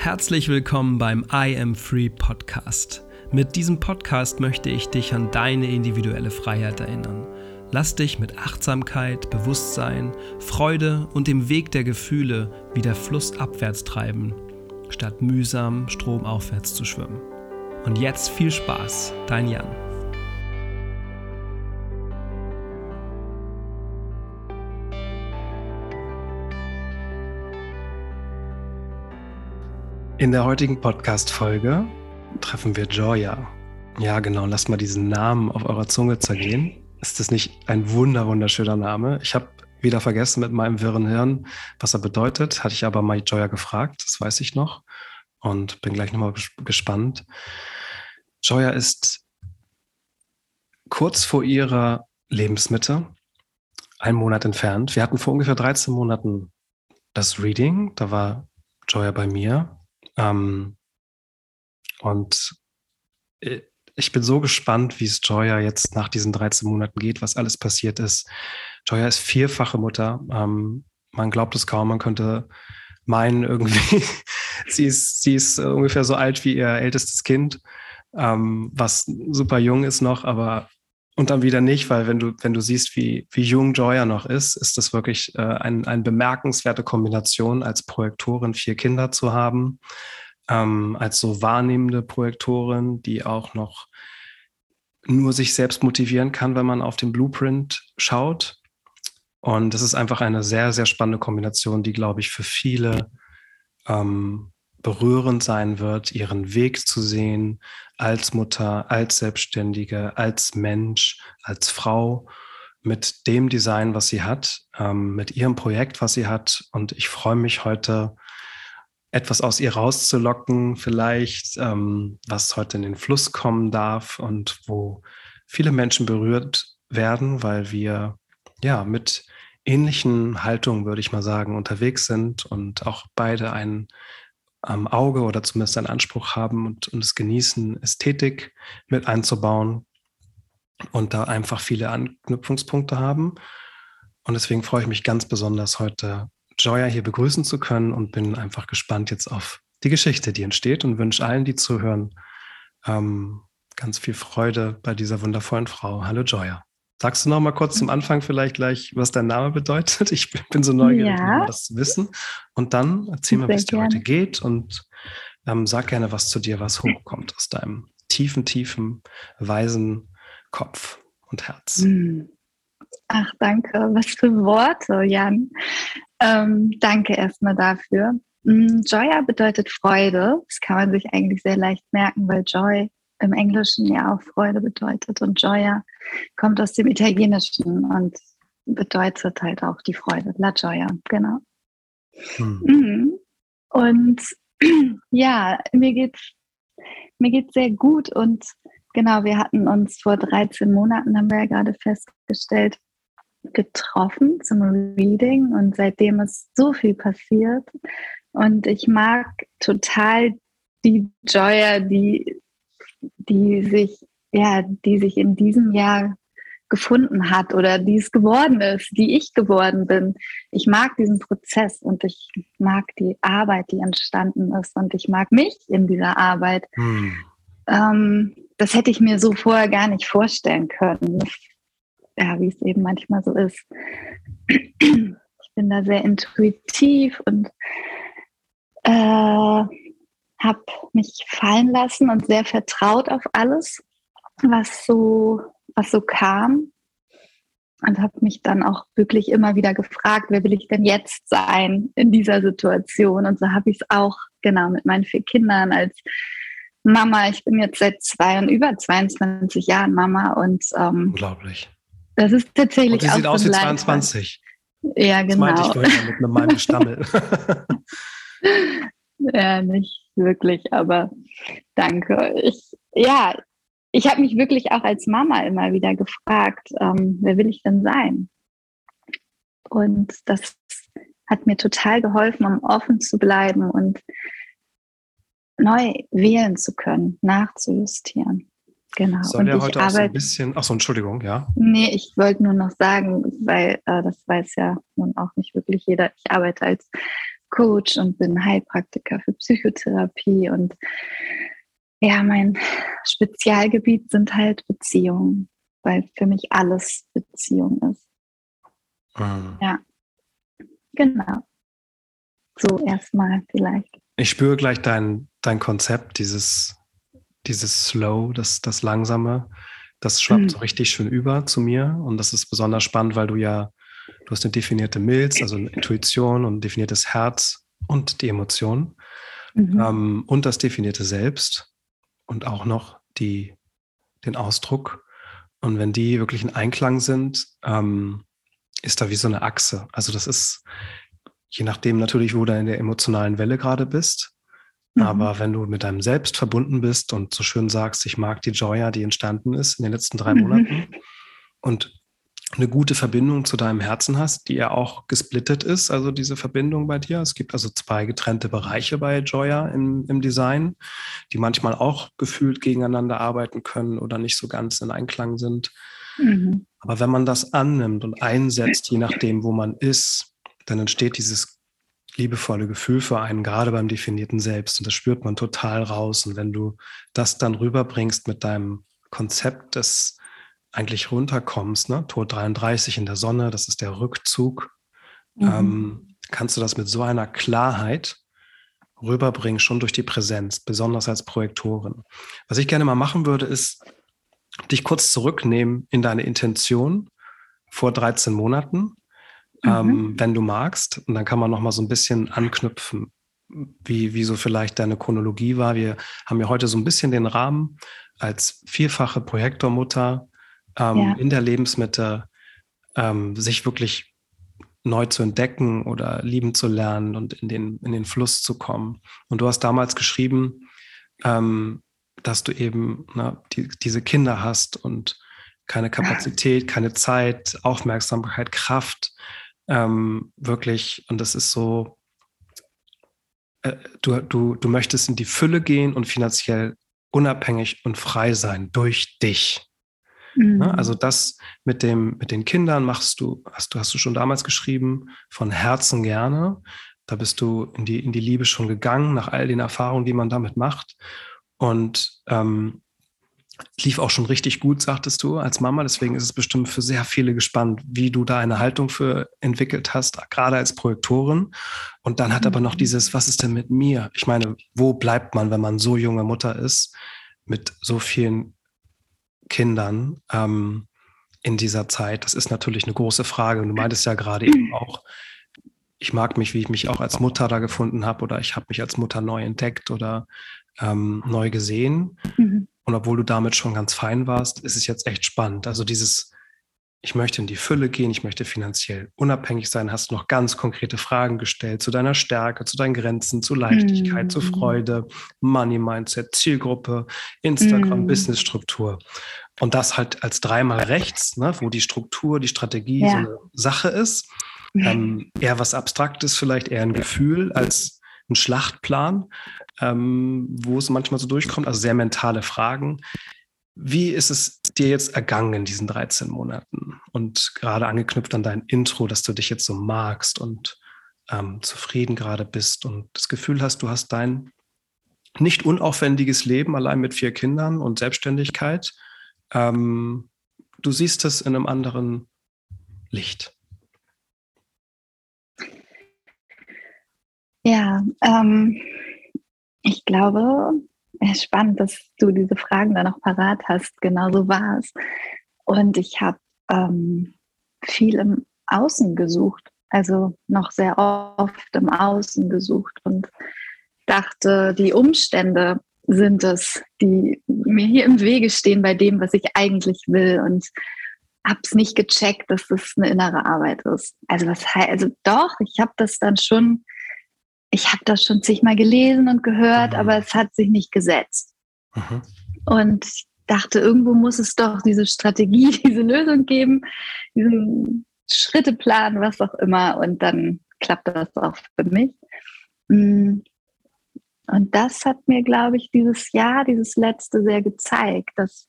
Herzlich willkommen beim I Am Free Podcast. Mit diesem Podcast möchte ich dich an deine individuelle Freiheit erinnern. Lass dich mit Achtsamkeit, Bewusstsein, Freude und dem Weg der Gefühle wieder flussabwärts treiben, statt mühsam stromaufwärts zu schwimmen. Und jetzt viel Spaß, dein Jan. In der heutigen Podcast-Folge treffen wir Joya. Ja, genau, lasst mal diesen Namen auf eurer Zunge zergehen. Ist das nicht ein wunder, wunderschöner Name? Ich habe wieder vergessen mit meinem wirren Hirn, was er bedeutet. Hatte ich aber mal Joya gefragt, das weiß ich noch. Und bin gleich nochmal gespannt. Joya ist kurz vor ihrer Lebensmitte, einen Monat entfernt. Wir hatten vor ungefähr 13 Monaten das Reading. Da war Joya bei mir ähm, und äh, ich bin so gespannt, wie es Joya jetzt nach diesen 13 Monaten geht, was alles passiert ist. Joya ist vierfache Mutter. Ähm, man glaubt es kaum, man könnte meinen irgendwie, sie ist, sie ist ungefähr so alt wie ihr ältestes Kind, ähm, was super jung ist noch, aber und dann wieder nicht, weil wenn du, wenn du siehst, wie, wie jung Joya noch ist, ist das wirklich äh, ein, eine bemerkenswerte Kombination, als Projektorin vier Kinder zu haben, ähm, als so wahrnehmende Projektorin, die auch noch nur sich selbst motivieren kann, wenn man auf den Blueprint schaut. Und das ist einfach eine sehr, sehr spannende Kombination, die, glaube ich, für viele ähm, berührend sein wird, ihren Weg zu sehen als Mutter, als Selbstständige, als Mensch, als Frau mit dem Design, was sie hat, ähm, mit ihrem Projekt, was sie hat. Und ich freue mich heute, etwas aus ihr rauszulocken, vielleicht, ähm, was heute in den Fluss kommen darf und wo viele Menschen berührt werden, weil wir ja mit ähnlichen Haltungen, würde ich mal sagen, unterwegs sind und auch beide einen am Auge oder zumindest einen Anspruch haben und, und es genießen, Ästhetik mit einzubauen und da einfach viele Anknüpfungspunkte haben. Und deswegen freue ich mich ganz besonders, heute Joya hier begrüßen zu können und bin einfach gespannt jetzt auf die Geschichte, die entsteht und wünsche allen, die zuhören, ähm, ganz viel Freude bei dieser wundervollen Frau. Hallo Joya. Sagst du noch mal kurz zum Anfang vielleicht gleich, was dein Name bedeutet? Ich bin so neugierig, ja. das zu wissen. Und dann erzähl mal, wie es dir heute geht und ähm, sag gerne was zu dir, was hochkommt aus deinem tiefen, tiefen, weisen Kopf und Herz. Hm. Ach, danke. Was für Worte, Jan. Ähm, danke erstmal dafür. Hm, Joya bedeutet Freude. Das kann man sich eigentlich sehr leicht merken, weil Joy im Englischen ja auch Freude bedeutet. Und Gioia kommt aus dem Italienischen und bedeutet halt auch die Freude. La Gioia, genau. Hm. Mhm. Und ja, mir geht's, mir geht's sehr gut und genau, wir hatten uns vor 13 Monaten, haben wir ja gerade festgestellt, getroffen zum Reading und seitdem ist so viel passiert und ich mag total die Joya, die die sich, ja, die sich in diesem Jahr gefunden hat oder die es geworden ist, die ich geworden bin. Ich mag diesen Prozess und ich mag die Arbeit, die entstanden ist und ich mag mich in dieser Arbeit. Hm. Ähm, das hätte ich mir so vorher gar nicht vorstellen können. Ja, wie es eben manchmal so ist. Ich bin da sehr intuitiv und äh, habe mich fallen lassen und sehr vertraut auf alles, was so, was so kam. Und habe mich dann auch wirklich immer wieder gefragt, wer will ich denn jetzt sein in dieser Situation? Und so habe ich es auch genau mit meinen vier Kindern als Mama. Ich bin jetzt seit zwei und über 22 Jahren Mama und ähm, unglaublich. Das ist tatsächlich und sie sieht aus wie 22. Ja, genau. Das meinte ich vorhin mit meinem Stammel. ja, nicht wirklich, aber danke. Ich, ja, ich habe mich wirklich auch als Mama immer wieder gefragt, ähm, wer will ich denn sein? Und das hat mir total geholfen, um offen zu bleiben und neu wählen zu können, nachzujustieren. Genau. Soll ja heute auch so ein bisschen, ach so, Entschuldigung, ja. Nee, ich wollte nur noch sagen, weil äh, das weiß ja nun auch nicht wirklich jeder. Ich arbeite als Coach und bin Heilpraktiker für Psychotherapie und ja, mein Spezialgebiet sind halt Beziehungen, weil für mich alles Beziehung ist. Mhm. Ja, genau. So erstmal vielleicht. Ich spüre gleich dein, dein Konzept, dieses, dieses Slow, das, das Langsame, das schwappt mhm. so richtig schön über zu mir. Und das ist besonders spannend, weil du ja, du hast eine definierte Milz, also eine Intuition und ein definiertes Herz und die Emotionen mhm. ähm, und das definierte Selbst und auch noch die, den Ausdruck. Und wenn die wirklich in Einklang sind, ähm, ist da wie so eine Achse. Also das ist, je nachdem natürlich, wo du in der emotionalen Welle gerade bist. Mhm. Aber wenn du mit deinem Selbst verbunden bist und so schön sagst, ich mag die Joya, die entstanden ist in den letzten drei mhm. Monaten und eine gute Verbindung zu deinem Herzen hast, die ja auch gesplittet ist, also diese Verbindung bei dir. Es gibt also zwei getrennte Bereiche bei Joya im, im Design, die manchmal auch gefühlt gegeneinander arbeiten können oder nicht so ganz in Einklang sind. Mhm. Aber wenn man das annimmt und einsetzt, je nachdem, wo man ist, dann entsteht dieses liebevolle Gefühl für einen, gerade beim definierten Selbst. Und das spürt man total raus. Und wenn du das dann rüberbringst mit deinem Konzept des eigentlich runterkommst, ne? Tor 33 in der Sonne, das ist der Rückzug, mhm. ähm, kannst du das mit so einer Klarheit rüberbringen, schon durch die Präsenz, besonders als Projektorin. Was ich gerne mal machen würde, ist dich kurz zurücknehmen in deine Intention vor 13 Monaten, mhm. ähm, wenn du magst. Und dann kann man noch mal so ein bisschen anknüpfen, wie, wie so vielleicht deine Chronologie war. Wir haben ja heute so ein bisschen den Rahmen als vierfache Projektormutter ähm, ja. in der Lebensmitte ähm, sich wirklich neu zu entdecken oder lieben zu lernen und in den, in den Fluss zu kommen. Und du hast damals geschrieben, ähm, dass du eben na, die, diese Kinder hast und keine Kapazität, keine Zeit, Aufmerksamkeit, Kraft, ähm, wirklich, und das ist so, äh, du, du, du möchtest in die Fülle gehen und finanziell unabhängig und frei sein durch dich. Ne? Mhm. Also das mit dem, mit den Kindern machst du, hast du, hast du schon damals geschrieben, von Herzen gerne. Da bist du in die, in die Liebe schon gegangen, nach all den Erfahrungen, die man damit macht. Und ähm, lief auch schon richtig gut, sagtest du, als Mama. Deswegen ist es bestimmt für sehr viele gespannt, wie du da eine Haltung für entwickelt hast, gerade als Projektorin. Und dann hat aber noch mhm. dieses, was ist denn mit mir? Ich meine, wo bleibt man, wenn man so junge Mutter ist, mit so vielen Kindern ähm, in dieser Zeit? Das ist natürlich eine große Frage. Und du meintest ja gerade eben auch, ich mag mich, wie ich mich auch als Mutter da gefunden habe, oder ich habe mich als Mutter neu entdeckt oder ähm, neu gesehen. Mhm. Und obwohl du damit schon ganz fein warst, ist es jetzt echt spannend. Also dieses, ich möchte in die Fülle gehen, ich möchte finanziell unabhängig sein, hast du noch ganz konkrete Fragen gestellt zu deiner Stärke, zu deinen Grenzen, zu Leichtigkeit, mhm. zu Freude, Money Mindset, Zielgruppe, Instagram, mhm. Businessstruktur. Und das halt als dreimal rechts, ne, wo die Struktur, die Strategie ja. so eine Sache ist. Ähm, eher was Abstraktes, vielleicht eher ein Gefühl als ein Schlachtplan, ähm, wo es manchmal so durchkommt, also sehr mentale Fragen. Wie ist es dir jetzt ergangen in diesen 13 Monaten? Und gerade angeknüpft an dein Intro, dass du dich jetzt so magst und ähm, zufrieden gerade bist und das Gefühl hast, du hast dein nicht unaufwendiges Leben allein mit vier Kindern und Selbstständigkeit. Ähm, du siehst es in einem anderen Licht. Ja, ähm, ich glaube, spannend, dass du diese Fragen dann noch parat hast. Genau so war es. Und ich habe ähm, viel im Außen gesucht, also noch sehr oft im Außen gesucht und dachte, die Umstände sind es, die mir hier im Wege stehen bei dem, was ich eigentlich will und habe es nicht gecheckt, dass das eine innere Arbeit ist. Also was also doch, ich habe das dann schon ich habe das schon zigmal gelesen und gehört, mhm. aber es hat sich nicht gesetzt. Mhm. Und ich dachte, irgendwo muss es doch diese Strategie, diese Lösung geben, diesen Schritteplan, was auch immer. Und dann klappt das auch für mich. Mm. Und das hat mir, glaube ich, dieses Jahr, dieses letzte sehr gezeigt, dass,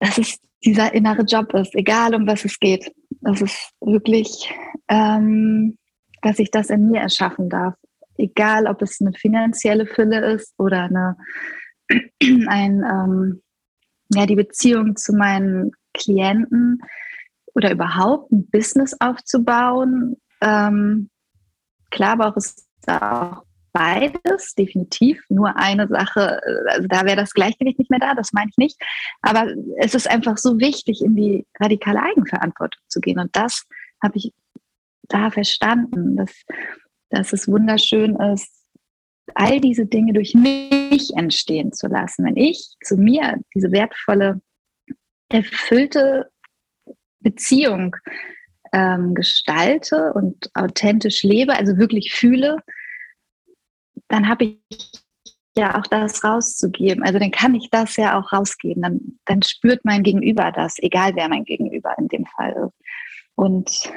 dass es dieser innere Job ist, egal um was es geht. Dass es wirklich ähm, dass ich das in mir erschaffen darf. Egal, ob es eine finanzielle Fülle ist oder eine, ein, ähm, ja, die Beziehung zu meinen Klienten oder überhaupt ein Business aufzubauen. Ähm, klar braucht es da auch beides, definitiv. Nur eine Sache, also da wäre das Gleichgewicht nicht mehr da, das meine ich nicht. Aber es ist einfach so wichtig, in die radikale Eigenverantwortung zu gehen. Und das habe ich da verstanden, dass, dass es wunderschön ist, all diese Dinge durch mich entstehen zu lassen. Wenn ich zu mir diese wertvolle, erfüllte Beziehung ähm, gestalte und authentisch lebe, also wirklich fühle, dann habe ich ja auch das rauszugeben. Also dann kann ich das ja auch rausgeben. Dann, dann spürt mein Gegenüber das, egal wer mein Gegenüber in dem Fall ist. Und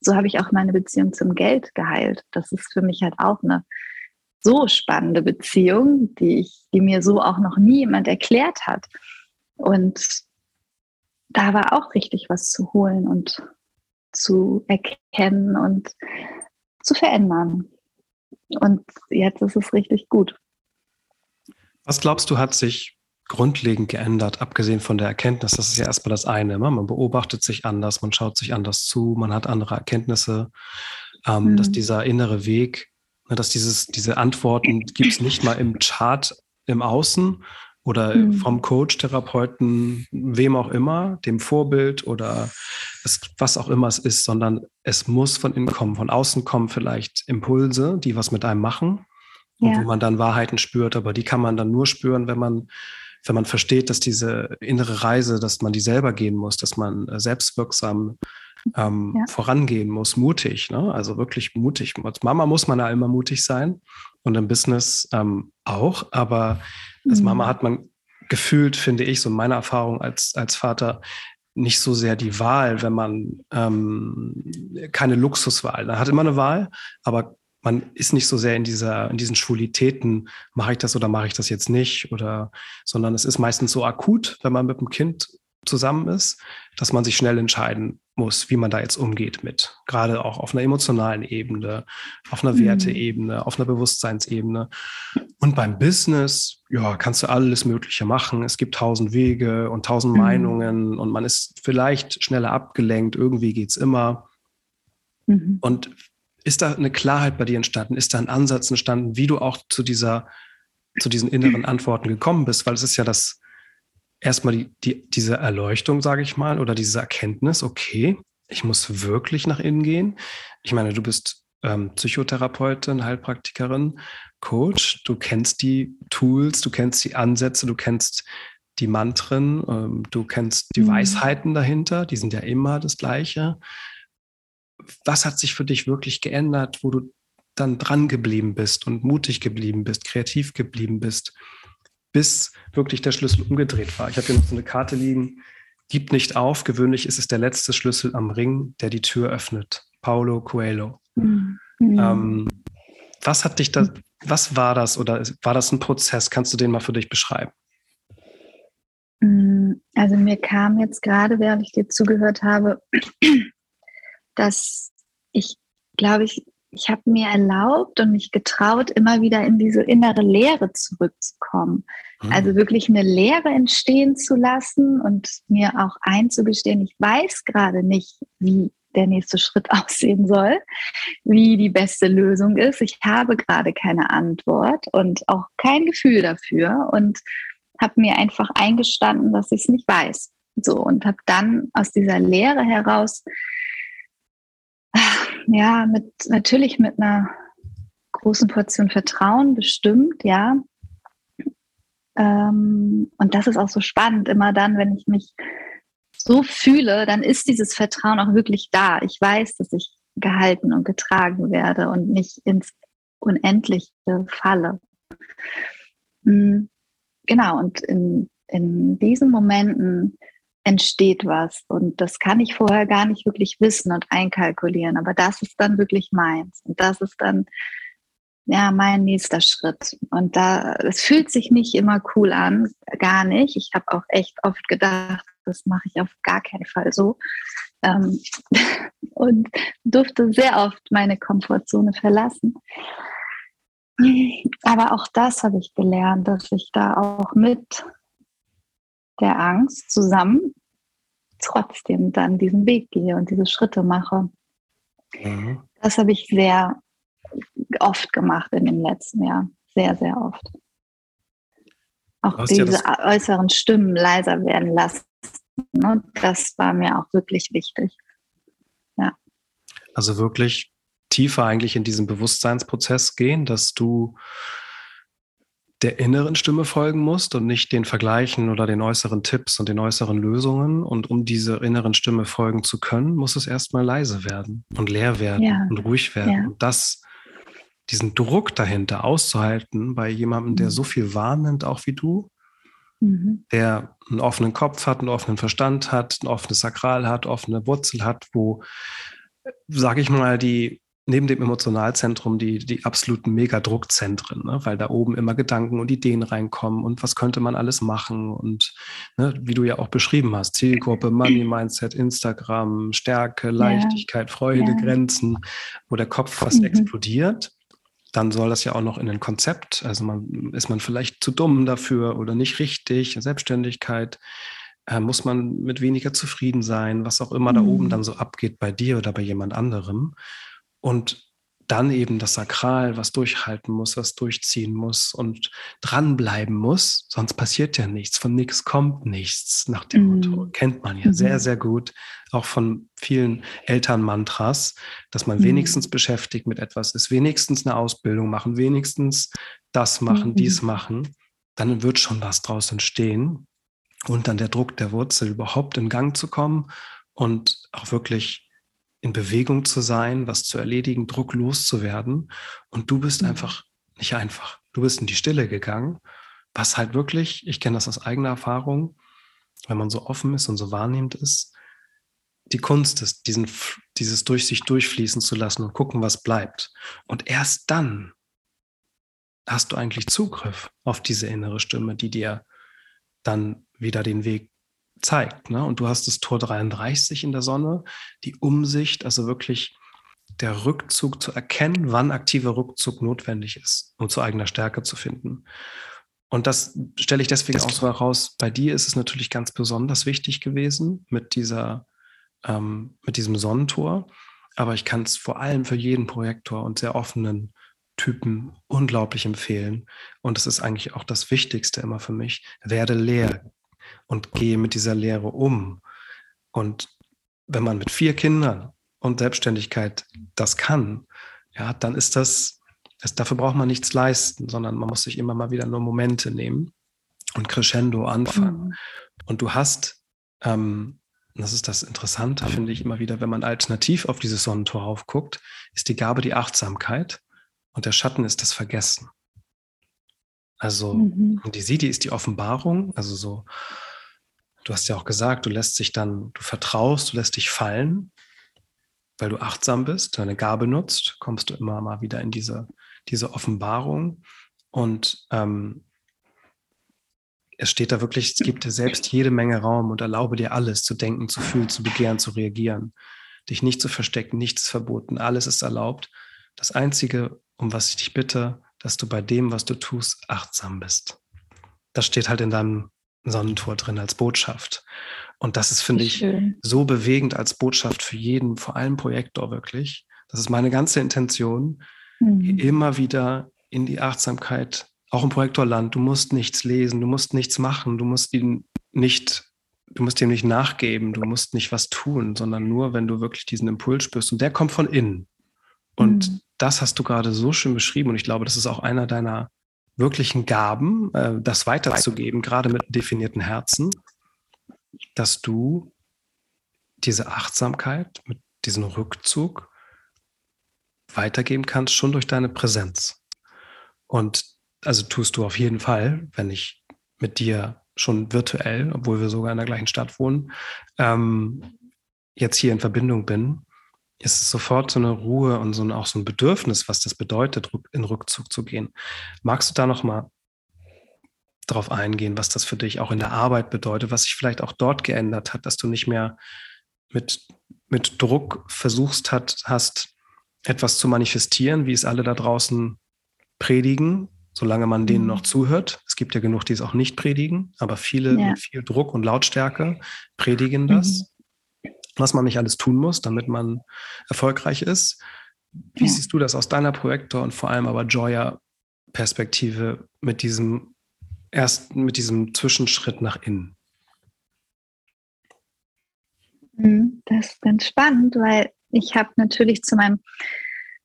so habe ich auch meine Beziehung zum Geld geheilt. Das ist für mich halt auch eine so spannende Beziehung, die ich, die mir so auch noch nie jemand erklärt hat. Und da war auch richtig was zu holen und zu erkennen und zu verändern. Und jetzt ist es richtig gut. Was glaubst du, hat sich grundlegend geändert, abgesehen von der Erkenntnis? Das ist ja erstmal das eine. Ne? Man beobachtet sich anders, man schaut sich anders zu, man hat andere Erkenntnisse, ähm, mhm. dass dieser innere Weg Ne, dass dieses, diese Antworten gibt es nicht mal im Chart im Außen oder mhm. vom Coach, Therapeuten, wem auch immer, dem Vorbild oder es, was auch immer es ist, sondern es muss von innen kommen. Von außen kommen vielleicht Impulse, die was mit einem machen ja. und wo man dann Wahrheiten spürt, aber die kann man dann nur spüren, wenn man wenn man versteht, dass diese innere Reise, dass man die selber gehen muss, dass man äh, selbstwirksam ähm, ja. vorangehen muss, mutig, ne? also wirklich mutig. Als Mama muss man ja immer mutig sein und im Business ähm, auch, aber als Mama mhm. hat man gefühlt, finde ich, so meine Erfahrung als, als Vater, nicht so sehr die Wahl, wenn man ähm, keine Luxuswahl. Man hat immer eine Wahl, aber man ist nicht so sehr in dieser, in diesen Schwulitäten, mache ich das oder mache ich das jetzt nicht, oder, sondern es ist meistens so akut, wenn man mit dem Kind zusammen ist, dass man sich schnell entscheiden muss, wie man da jetzt umgeht mit. Gerade auch auf einer emotionalen Ebene, auf einer mhm. Werteebene, auf einer Bewusstseinsebene. Und beim Business, ja, kannst du alles Mögliche machen. Es gibt tausend Wege und tausend mhm. Meinungen und man ist vielleicht schneller abgelenkt. Irgendwie geht es immer. Mhm. Und ist da eine Klarheit bei dir entstanden? Ist da ein Ansatz entstanden, wie du auch zu dieser, zu diesen inneren Antworten gekommen bist? Weil es ist ja das, erstmal die, die, diese Erleuchtung, sage ich mal, oder diese Erkenntnis, okay, ich muss wirklich nach innen gehen. Ich meine, du bist ähm, Psychotherapeutin, Heilpraktikerin, Coach, du kennst die Tools, du kennst die Ansätze, du kennst die Mantren, ähm, du kennst die mhm. Weisheiten dahinter, die sind ja immer das Gleiche. Was hat sich für dich wirklich geändert, wo du dann dran geblieben bist und mutig geblieben bist, kreativ geblieben bist? bis wirklich der Schlüssel umgedreht war. Ich habe hier noch so eine Karte liegen. Gib nicht auf. Gewöhnlich ist es der letzte Schlüssel am Ring, der die Tür öffnet. Paulo Coelho. Mhm. Ähm, was hat dich da, was war das oder war das ein Prozess? Kannst du den mal für dich beschreiben? Mm, also mir kam jetzt gerade, während ich dir zugehört habe, dass ich, glaube ich, ich habe mir erlaubt und mich getraut, immer wieder in diese innere Leere zurückzukommen. Mhm. Also wirklich eine Leere entstehen zu lassen und mir auch einzugestehen, ich weiß gerade nicht, wie der nächste Schritt aussehen soll, wie die beste Lösung ist. Ich habe gerade keine Antwort und auch kein Gefühl dafür und habe mir einfach eingestanden, dass ich es nicht weiß. So und habe dann aus dieser Leere heraus ja mit natürlich mit einer großen Portion Vertrauen bestimmt, ja, ähm, und das ist auch so spannend, immer dann, wenn ich mich so fühle, dann ist dieses Vertrauen auch wirklich da. Ich weiß, dass ich gehalten und getragen werde und nicht ins Unendliche falle. Mhm. Genau, und in, in diesen Momenten entsteht was. Und das kann ich vorher gar nicht wirklich wissen und einkalkulieren. Aber das ist dann wirklich meins. Und das ist dann ja, mein nächster Schritt. Und da, es fühlt sich nicht immer cool an, gar nicht. Ich habe auch echt oft gedacht, das mache ich auf gar keinen Fall so. Ähm, und durfte sehr oft meine Komfortzone verlassen. Aber auch das habe ich gelernt, dass ich da auch mit der Angst zusammen trotzdem dann diesen Weg gehe und diese Schritte mache. Mhm. Das habe ich sehr oft gemacht in dem letzten Jahr. Sehr, sehr oft. Auch diese ja äußeren Stimmen leiser werden lassen. Ne? Das war mir auch wirklich wichtig. Ja. Also wirklich tiefer eigentlich in diesen Bewusstseinsprozess gehen, dass du der inneren Stimme folgen musst und nicht den Vergleichen oder den äußeren Tipps und den äußeren Lösungen. Und um dieser inneren Stimme folgen zu können, muss es erstmal leise werden und leer werden ja. und ruhig werden. Ja. Und das, diesen Druck dahinter auszuhalten bei jemandem, der mhm. so viel wahrnimmt, auch wie du, mhm. der einen offenen Kopf hat, einen offenen Verstand hat, ein offenes Sakral hat, offene Wurzel hat, wo, sage ich mal, die neben dem Emotionalzentrum die, die absoluten Megadruckzentren, ne? weil da oben immer Gedanken und Ideen reinkommen und was könnte man alles machen und ne, wie du ja auch beschrieben hast, Zielgruppe, Money Mindset, Instagram, Stärke, Leichtigkeit, ja. Freude, ja. Grenzen, wo der Kopf fast mhm. explodiert. Dann soll das ja auch noch in ein Konzept, also man, ist man vielleicht zu dumm dafür oder nicht richtig, Selbstständigkeit, äh, muss man mit weniger zufrieden sein, was auch immer mhm. da oben mhm. dann so abgeht bei dir oder bei jemand anderem. Und dann eben das Sakral, was durchhalten muss, was durchziehen muss und dranbleiben muss, sonst passiert ja nichts. Von nichts kommt nichts, nach dem mm. Motto. Kennt man ja mm. sehr, sehr gut, auch von vielen Elternmantras, dass man mm. wenigstens beschäftigt mit etwas ist, wenigstens eine Ausbildung machen, wenigstens das machen, -hmm. dies machen. Dann wird schon was draus entstehen. Und dann der Druck der Wurzel überhaupt in Gang zu kommen und auch wirklich in Bewegung zu sein, was zu erledigen, Druck loszuwerden. Und du bist mhm. einfach nicht einfach. Du bist in die Stille gegangen, was halt wirklich, ich kenne das aus eigener Erfahrung, wenn man so offen ist und so wahrnehmend ist, die Kunst ist, diesen, dieses durch sich durchfließen zu lassen und gucken, was bleibt. Und erst dann hast du eigentlich Zugriff auf diese innere Stimme, die dir dann wieder den Weg zeigt. Ne? Und du hast das Tor 33 in der Sonne, die Umsicht, also wirklich der Rückzug zu erkennen, wann aktiver Rückzug notwendig ist, um zu eigener Stärke zu finden. Und das stelle ich deswegen auch so heraus. Bei dir ist es natürlich ganz besonders wichtig gewesen mit dieser, ähm, mit diesem Sonnentor. Aber ich kann es vor allem für jeden Projektor und sehr offenen Typen unglaublich empfehlen. Und das ist eigentlich auch das Wichtigste immer für mich. Werde leer, und gehe mit dieser Lehre um. Und wenn man mit vier Kindern und Selbstständigkeit das kann, ja, dann ist das, das, dafür braucht man nichts leisten, sondern man muss sich immer mal wieder nur Momente nehmen und crescendo anfangen. Mhm. Und du hast, ähm, das ist das Interessante, finde ich immer wieder, wenn man alternativ auf dieses Sonnentor aufguckt, ist die Gabe die Achtsamkeit und der Schatten ist das Vergessen. Also mhm. die Sidi ist die Offenbarung, also so, du hast ja auch gesagt, du lässt dich dann, du vertraust, du lässt dich fallen, weil du achtsam bist, deine Gabe nutzt, kommst du immer mal wieder in diese, diese Offenbarung. Und ähm, es steht da wirklich, es gibt dir selbst jede Menge Raum und erlaube dir alles zu denken, zu fühlen, zu begehren, zu reagieren. Dich nicht zu verstecken, nichts verboten, alles ist erlaubt. Das Einzige, um was ich dich bitte, dass du bei dem, was du tust, achtsam bist. Das steht halt in deinem Sonnentor drin als Botschaft. Und das ist, finde ich, so bewegend als Botschaft für jeden, vor allem Projektor wirklich. Das ist meine ganze Intention, mhm. immer wieder in die Achtsamkeit, auch im Projektorland. Du musst nichts lesen, du musst nichts machen, du musst ihn nicht, du musst ihm nicht nachgeben, du musst nicht was tun, sondern nur, wenn du wirklich diesen Impuls spürst. Und der kommt von innen. Und mhm. Das hast du gerade so schön beschrieben. Und ich glaube, das ist auch einer deiner wirklichen Gaben, äh, das weiterzugeben, gerade mit definierten Herzen, dass du diese Achtsamkeit mit diesem Rückzug weitergeben kannst, schon durch deine Präsenz. Und also tust du auf jeden Fall, wenn ich mit dir schon virtuell, obwohl wir sogar in der gleichen Stadt wohnen, ähm, jetzt hier in Verbindung bin, ist sofort so eine Ruhe und so ein, auch so ein Bedürfnis, was das bedeutet, in Rückzug zu gehen. Magst du da noch mal drauf eingehen, was das für dich auch in der Arbeit bedeutet, was sich vielleicht auch dort geändert hat, dass du nicht mehr mit mit Druck versuchst hat, hast, etwas zu manifestieren, wie es alle da draußen predigen, solange man denen mhm. noch zuhört. Es gibt ja genug, die es auch nicht predigen, aber viele ja. mit viel Druck und Lautstärke predigen das, mhm. Was man nicht alles tun muss, damit man erfolgreich ist. Wie siehst du das aus deiner Projektor und vor allem aber Joya-Perspektive mit diesem ersten, mit diesem Zwischenschritt nach innen? Mhm, das ist ganz spannend, weil ich habe natürlich zu meinem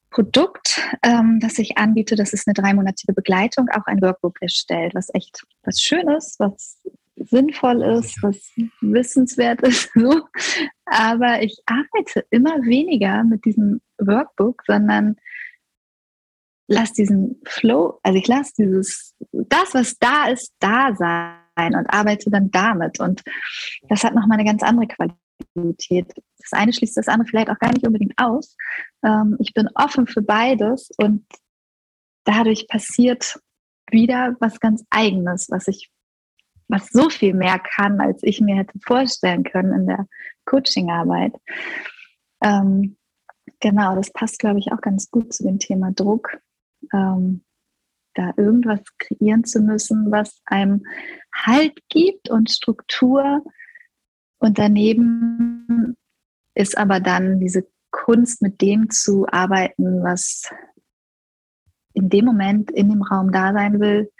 Produkt, ähm, das ich anbiete, das ist eine dreimonatige Begleitung, auch ein Workbook erstellt, was echt was Schönes, was sinnvoll ist, was wissenswert ist. So. Aber ich arbeite immer weniger mit diesem Workbook, sondern lasse diesen Flow, also ich lasse dieses, das, was da ist, da sein und arbeite dann damit. Und das hat nochmal eine ganz andere Qualität. Das eine schließt das andere vielleicht auch gar nicht unbedingt aus. Ähm, ich bin offen für beides und dadurch passiert wieder was ganz Eigenes, was ich, was so viel mehr kann, als ich mir hätte vorstellen können in der Coachingarbeit. Ähm, genau, das passt, glaube ich, auch ganz gut zu dem Thema Druck. Ähm, da irgendwas kreieren zu müssen, was einem Halt gibt und Struktur. Und daneben ist aber dann diese Kunst, mit dem zu arbeiten, was in dem Moment in dem Raum da sein will.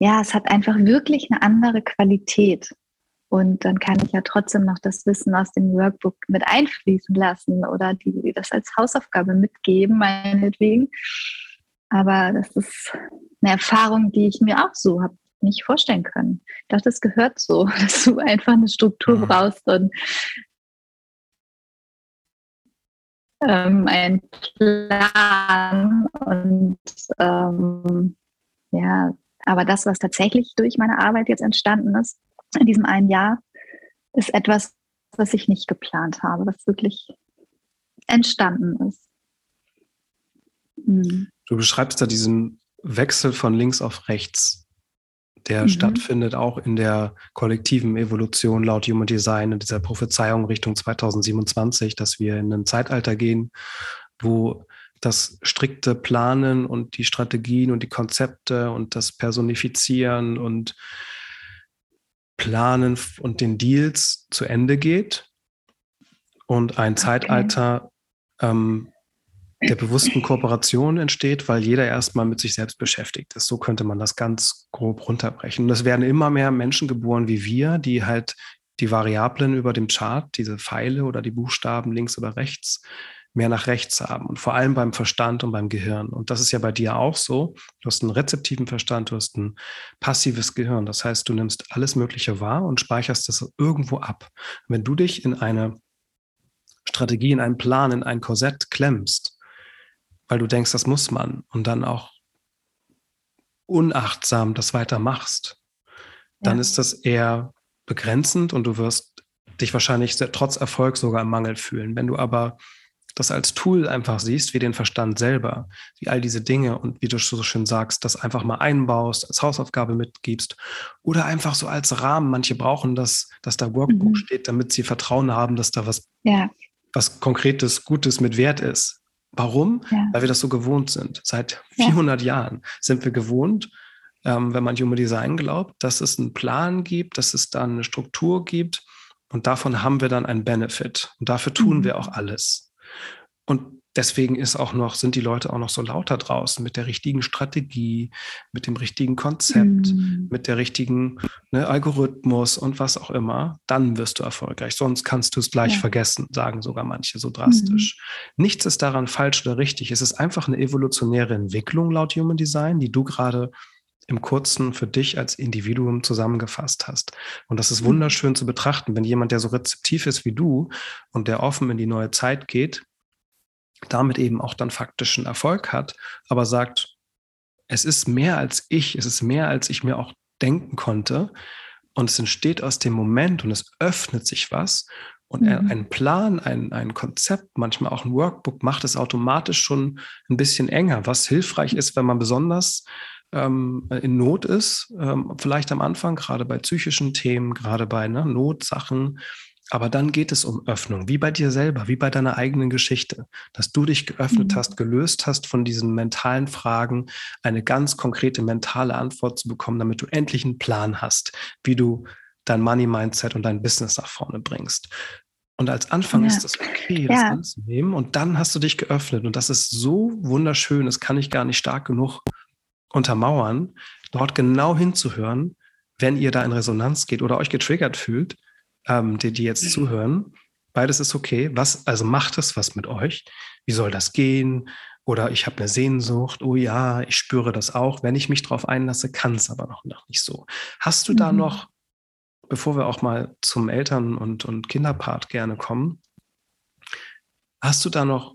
Ja, es hat einfach wirklich eine andere Qualität. Und dann kann ich ja trotzdem noch das Wissen aus dem Workbook mit einfließen lassen oder die, das als Hausaufgabe mitgeben, meinetwegen. Aber das ist eine Erfahrung, die ich mir auch so habe nicht vorstellen können. Ich dachte, das gehört so, dass du einfach eine Struktur mhm. brauchst und ähm, einen Plan und ähm, ja, aber das, was tatsächlich durch meine Arbeit jetzt entstanden ist, in diesem einen Jahr, ist etwas, was ich nicht geplant habe, was wirklich entstanden ist. Mhm. Du beschreibst da diesen Wechsel von links auf rechts der mhm. stattfindet auch in der kollektiven Evolution laut Human Design, in dieser Prophezeiung Richtung 2027, dass wir in ein Zeitalter gehen, wo das strikte Planen und die Strategien und die Konzepte und das Personifizieren und Planen und den Deals zu Ende geht und ein okay. Zeitalter ähm, der bewussten Kooperation entsteht, weil jeder erstmal mit sich selbst beschäftigt ist. So könnte man das ganz grob runterbrechen. Und es werden immer mehr Menschen geboren wie wir, die halt die Variablen über dem Chart, diese Pfeile oder die Buchstaben links oder rechts, mehr nach rechts haben. Und vor allem beim Verstand und beim Gehirn. Und das ist ja bei dir auch so. Du hast einen rezeptiven Verstand, du hast ein passives Gehirn. Das heißt, du nimmst alles Mögliche wahr und speicherst das irgendwo ab. Wenn du dich in eine Strategie, in einen Plan, in ein Korsett klemmst, weil du denkst, das muss man und dann auch unachtsam das weitermachst, dann ja. ist das eher begrenzend und du wirst dich wahrscheinlich trotz Erfolg sogar im Mangel fühlen. Wenn du aber das als Tool einfach siehst, wie den Verstand selber, wie all diese Dinge und wie du so schön sagst, das einfach mal einbaust, als Hausaufgabe mitgibst oder einfach so als Rahmen. Manche brauchen das, dass da Workbook mhm. steht, damit sie Vertrauen haben, dass da was, ja. was Konkretes, Gutes mit Wert ist. Warum? Ja. Weil wir das so gewohnt sind. Seit 400 ja. Jahren sind wir gewohnt, ähm, wenn man Human Design glaubt, dass es einen Plan gibt, dass es dann eine Struktur gibt und davon haben wir dann einen Benefit. Und dafür tun mhm. wir auch alles. Und deswegen ist auch noch, sind die Leute auch noch so lauter draußen mit der richtigen Strategie, mit dem richtigen Konzept, mhm. mit der richtigen ne, Algorithmus und was auch immer, dann wirst du erfolgreich. Sonst kannst du es gleich ja. vergessen, sagen sogar manche so drastisch. Mhm. Nichts ist daran falsch oder richtig. Es ist einfach eine evolutionäre Entwicklung laut Human Design, die du gerade im Kurzen für dich als Individuum zusammengefasst hast. Und das ist mhm. wunderschön zu betrachten, wenn jemand, der so rezeptiv ist wie du und der offen in die neue Zeit geht, damit eben auch dann faktischen Erfolg hat, aber sagt, es ist mehr als ich, es ist mehr als ich mir auch denken konnte. Und es entsteht aus dem Moment und es öffnet sich was. Und mhm. ein Plan, ein, ein Konzept, manchmal auch ein Workbook macht es automatisch schon ein bisschen enger, was hilfreich ist, wenn man besonders ähm, in Not ist, ähm, vielleicht am Anfang, gerade bei psychischen Themen, gerade bei ne, Notsachen, Aber dann geht es um Öffnung, wie bei dir selber, wie bei deiner eigenen Geschichte, dass du dich geöffnet mhm. hast, gelöst hast von diesen mentalen Fragen, eine ganz konkrete mentale Antwort zu bekommen, damit du endlich einen Plan hast, wie du dein Money-Mindset und dein Business nach vorne bringst. Und als Anfang ja. ist es okay, das ja. anzunehmen. Und dann hast du dich geöffnet. Und das ist so wunderschön, das kann ich gar nicht stark genug untermauern, dort genau hinzuhören, wenn ihr da in Resonanz geht oder euch getriggert fühlt ähm, die, die jetzt mhm. zuhören. Beides ist okay. Was, also macht es was mit euch? Wie soll das gehen? Oder ich habe eine Sehnsucht. Oh ja, ich spüre das auch. Wenn ich mich darauf einlasse, kann es aber noch, noch nicht so. Hast du mhm. da noch, bevor wir auch mal zum Eltern- und, und Kinderpart gerne kommen, hast du da noch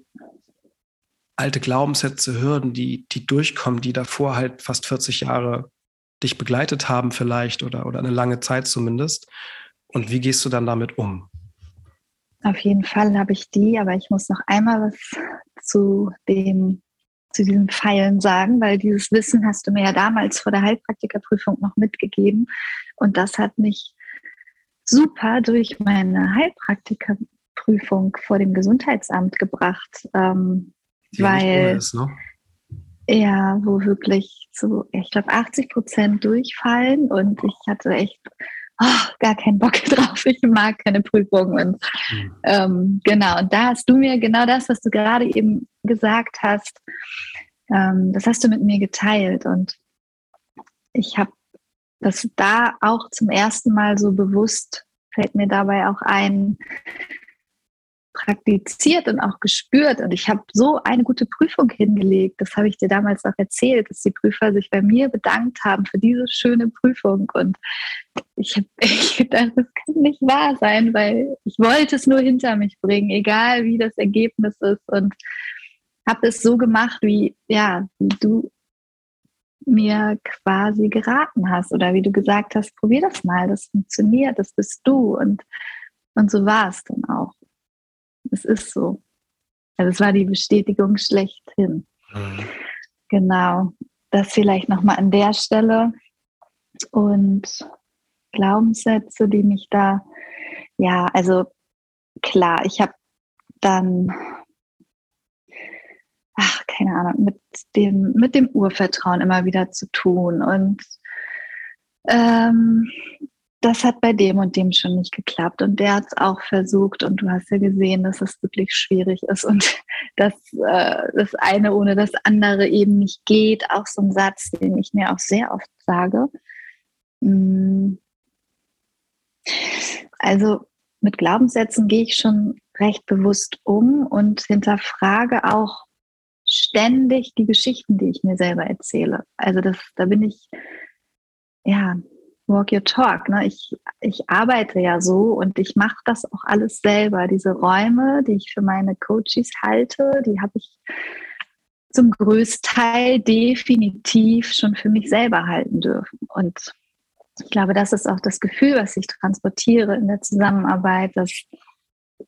alte Glaubenssätze, Hürden, die, die durchkommen, die davor halt fast 40 Jahre dich begleitet haben vielleicht oder, oder eine lange Zeit zumindest? Und wie gehst du dann damit um? Auf jeden Fall habe ich die, aber ich muss noch einmal was zu dem zu diesen Pfeilen sagen, weil dieses Wissen hast du mir ja damals vor der Heilpraktikerprüfung noch mitgegeben und das hat mich super durch meine Heilpraktikerprüfung vor dem Gesundheitsamt gebracht, ähm, weil ist, ne? ja, wo wirklich so, ich glaube 80 Prozent durchfallen und ich hatte echt oh, gar keinen Bock drauf, ich mag keine Prüfung. Und mhm. ähm, genau, und da hast du mir genau das, was du gerade eben gesagt hast, ähm, das hast du mit mir geteilt. Und ich habe das da auch zum ersten Mal so bewusst, fällt mir dabei auch ein, praktiziert und auch gespürt. Und ich habe so eine gute Prüfung hingelegt. Das habe ich dir damals auch erzählt, dass die Prüfer sich bei mir bedankt haben für diese schöne Prüfung. Und ich habe gedacht, das kann nicht wahr sein, weil ich wollte es nur hinter mich bringen, egal wie das Ergebnis ist. Und habe es so gemacht, wie, ja, wie du mir quasi geraten hast oder wie du gesagt hast, probier das mal, das funktioniert, das bist du. Und, und so war es dann auch. Es ist so. Also es war die Bestätigung schlechthin. Mhm. Genau. Das vielleicht nochmal an der Stelle. Und Glaubenssätze, die mich da, ja, also klar, ich habe dann, ach, keine Ahnung, mit dem, mit dem Urvertrauen immer wieder zu tun und ähm, das hat bei dem und dem schon nicht geklappt und der hat es auch versucht und du hast ja gesehen, dass es wirklich schwierig ist und dass äh, das eine ohne das andere eben nicht geht. Auch so ein Satz, den ich mir auch sehr oft sage. Mm. Also mit Glaubenssätzen gehe ich schon recht bewusst um und hinterfrage auch ständig die Geschichten, die ich mir selber erzähle. Also das, da bin ich ja Walk Your Talk. Ne? Ich, ich arbeite ja so und ich mache das auch alles selber. Diese Räume, die ich für meine Coaches halte, die habe ich zum größten Teil definitiv schon für mich selber halten dürfen. Und ich glaube, das ist auch das Gefühl, was ich transportiere in der Zusammenarbeit, dass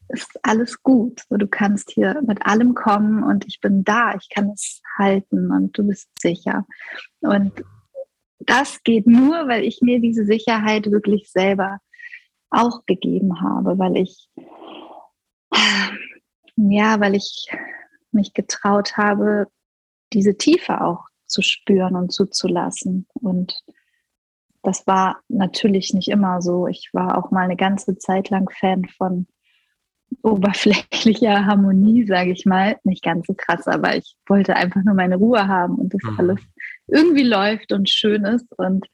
ist alles gut. du kannst hier mit allem kommen und ich bin da, ich kann es halten und du bist sicher. Und das geht nur, weil ich mir diese Sicherheit wirklich selber auch gegeben habe, weil ich, ja, weil ich mich getraut habe, diese Tiefe auch zu spüren und zuzulassen. Und das war natürlich nicht immer so. Ich war auch mal eine ganze Zeit lang Fan von oberflächlicher Harmonie, sage ich mal. Nicht ganz so krass, aber ich wollte einfach nur meine Ruhe haben und das mhm. alles irgendwie läuft und schön ist. Und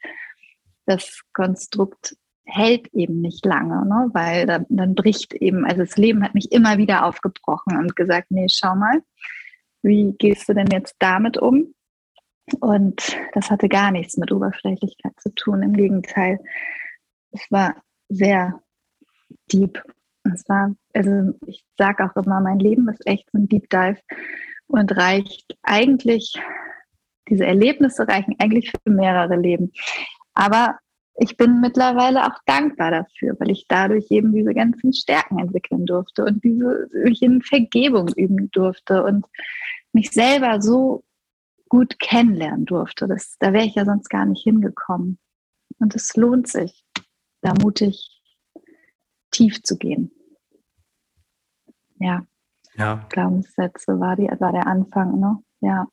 das Konstrukt hält eben nicht lange, ne? weil dann, dann bricht eben, also das Leben hat mich immer wieder aufgebrochen und gesagt, nee, schau mal, wie gehst du denn jetzt damit um? Und das hatte gar nichts mit Oberflächlichkeit zu tun. Im Gegenteil, es war sehr deep. Es war, also ich sage auch immer, mein Leben ist echt so ein Deep Dive und reicht eigentlich diese Erlebnisse reichen eigentlich für mehrere Leben. Aber ich bin mittlerweile auch dankbar dafür, weil ich dadurch eben diese ganzen Stärken entwickeln durfte und diese mich in Vergebung üben durfte und mich selber so gut kennenlernen durfte. Das, da wäre ich ja sonst gar nicht hingekommen. Und es lohnt sich, da mutig tief zu gehen. Ja. Ja. Glaubenssätze war, die, war der Anfang, ne? Ja.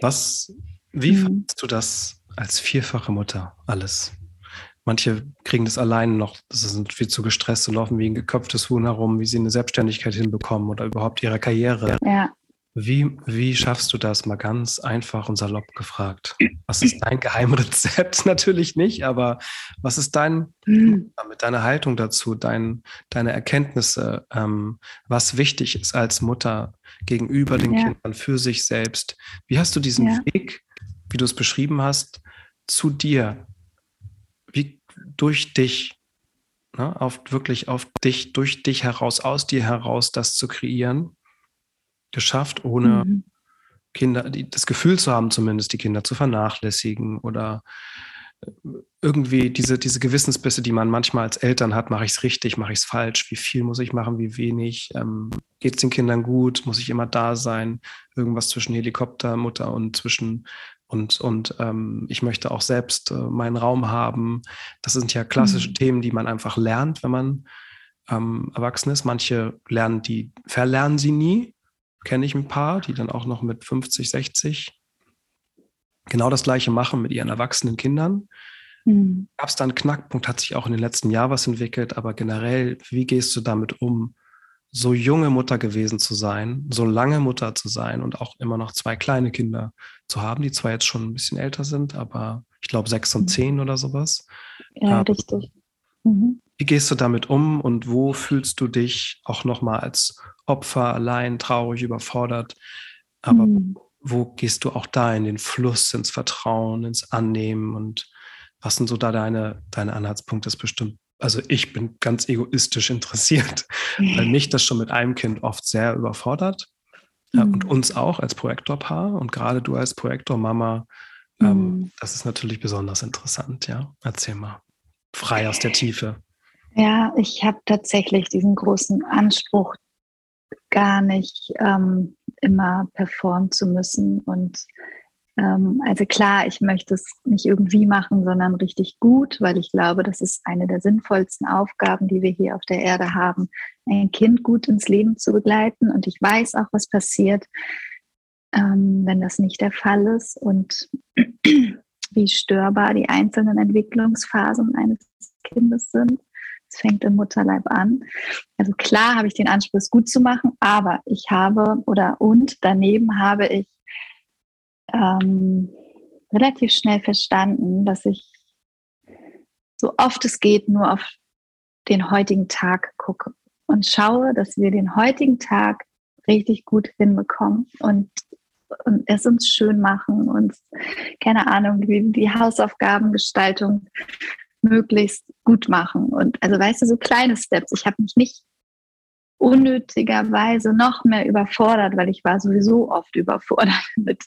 Was, wie mhm. fandest du das als vierfache Mutter alles? Manche kriegen das allein noch, sie sind viel zu gestresst und laufen wie ein geköpftes Huhn herum, wie sie eine Selbstständigkeit hinbekommen oder überhaupt ihre Karriere. Ja. Wie, wie schaffst du das mal ganz einfach und salopp gefragt? Was ist dein Geheimrezept? Natürlich nicht, aber was ist dein, mhm. mit deiner Haltung dazu, dein, deine Erkenntnisse, ähm, was wichtig ist als Mutter gegenüber den ja. Kindern, für sich selbst? Wie hast du diesen ja. Weg, wie du es beschrieben hast, zu dir, wie durch dich, ne, auf, wirklich auf dich, durch dich heraus, aus dir heraus das zu kreieren? Geschafft, ohne mhm. Kinder, die, das Gefühl zu haben, zumindest die Kinder zu vernachlässigen oder äh, irgendwie diese, diese Gewissensbisse, die man manchmal als Eltern hat, mache ich es richtig, mache ich es falsch, wie viel muss ich machen, wie wenig, ähm, geht es den Kindern gut, muss ich immer da sein, irgendwas zwischen Helikoptermutter und zwischen und, und ähm, ich möchte auch selbst äh, meinen Raum haben. Das sind ja klassische mhm. Themen, die man einfach lernt, wenn man ähm, erwachsen ist. Manche lernen die, verlernen sie nie, kenne ich ein paar, die dann auch noch mit 50, 60 genau das Gleiche machen mit ihren erwachsenen Kindern. Mhm. Gab es da einen Knackpunkt, hat sich auch in den letzten Jahren was entwickelt, aber generell, wie gehst du damit um, so junge Mutter gewesen zu sein, so lange Mutter zu sein und auch immer noch zwei kleine Kinder zu haben, die zwar jetzt schon ein bisschen älter sind, aber ich glaube sechs und mhm. zehn oder sowas. Ja, ähm, richtig. Mhm. Wie gehst du damit um und wo fühlst du dich auch nochmal als Opfer, allein, traurig, überfordert? Aber mhm. wo gehst du auch da in den Fluss, ins Vertrauen, ins Annehmen und was sind so da deine, deine Anhaltspunkte? Das bestimmt. Also ich bin ganz egoistisch interessiert, weil mich das schon mit einem Kind oft sehr überfordert mhm. und uns auch als Projektorpaar und gerade du als Projektormama. Ähm, mhm. das ist natürlich besonders interessant, ja. Erzähl mal. Frei aus der Tiefe. Ja, ich habe tatsächlich diesen großen Anspruch, gar nicht ähm, immer performen zu müssen. Und ähm, also klar, ich möchte es nicht irgendwie machen, sondern richtig gut, weil ich glaube, das ist eine der sinnvollsten Aufgaben, die wir hier auf der Erde haben, ein Kind gut ins Leben zu begleiten. Und ich weiß auch, was passiert, ähm, wenn das nicht der Fall ist und wie störbar die einzelnen Entwicklungsphasen eines Kindes sind. Es fängt im Mutterleib an. Also klar habe ich den Anspruch, es gut zu machen, aber ich habe oder und daneben habe ich ähm, relativ schnell verstanden, dass ich so oft es geht nur auf den heutigen Tag gucke und schaue, dass wir den heutigen Tag richtig gut hinbekommen und, und es uns schön machen und keine Ahnung, die, die Hausaufgabengestaltung möglichst gut machen. Und also weißt du, so kleine Steps. Ich habe mich nicht unnötigerweise noch mehr überfordert, weil ich war sowieso oft überfordert mit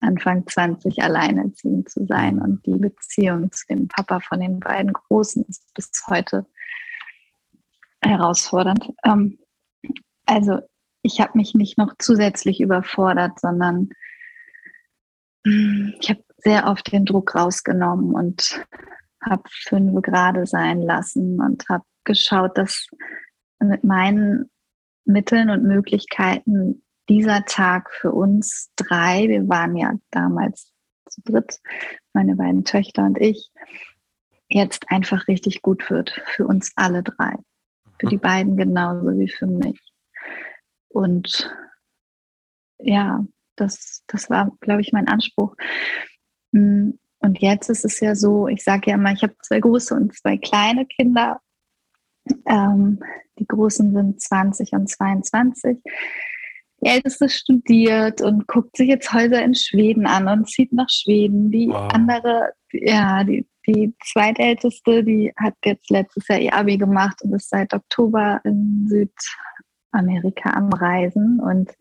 Anfang 20 alleinerziehend zu sein. Und die Beziehung zu dem Papa von den beiden Großen ist bis heute herausfordernd. Ähm, also ich habe mich nicht noch zusätzlich überfordert, sondern ich habe sehr oft den Druck rausgenommen und habe fünf gerade sein lassen und habe geschaut, dass mit meinen Mitteln und Möglichkeiten dieser Tag für uns drei, wir waren ja damals zu dritt, meine beiden Töchter und ich, jetzt einfach richtig gut wird für uns alle drei. Für die beiden genauso wie für mich. Und ja, das, das war, glaube ich, mein Anspruch. Hm, und jetzt ist es ja so, ich sage ja immer, ich habe zwei große und zwei kleine Kinder. Ähm, die Großen sind 20 und 22. Die Älteste studiert und guckt sich jetzt Häuser in Schweden an und zieht nach Schweden. Die wow. andere, ja, die, die zweitälteste, die hat jetzt letztes Jahr ihr Abi gemacht und ist seit Oktober in Südamerika am Reisen. Und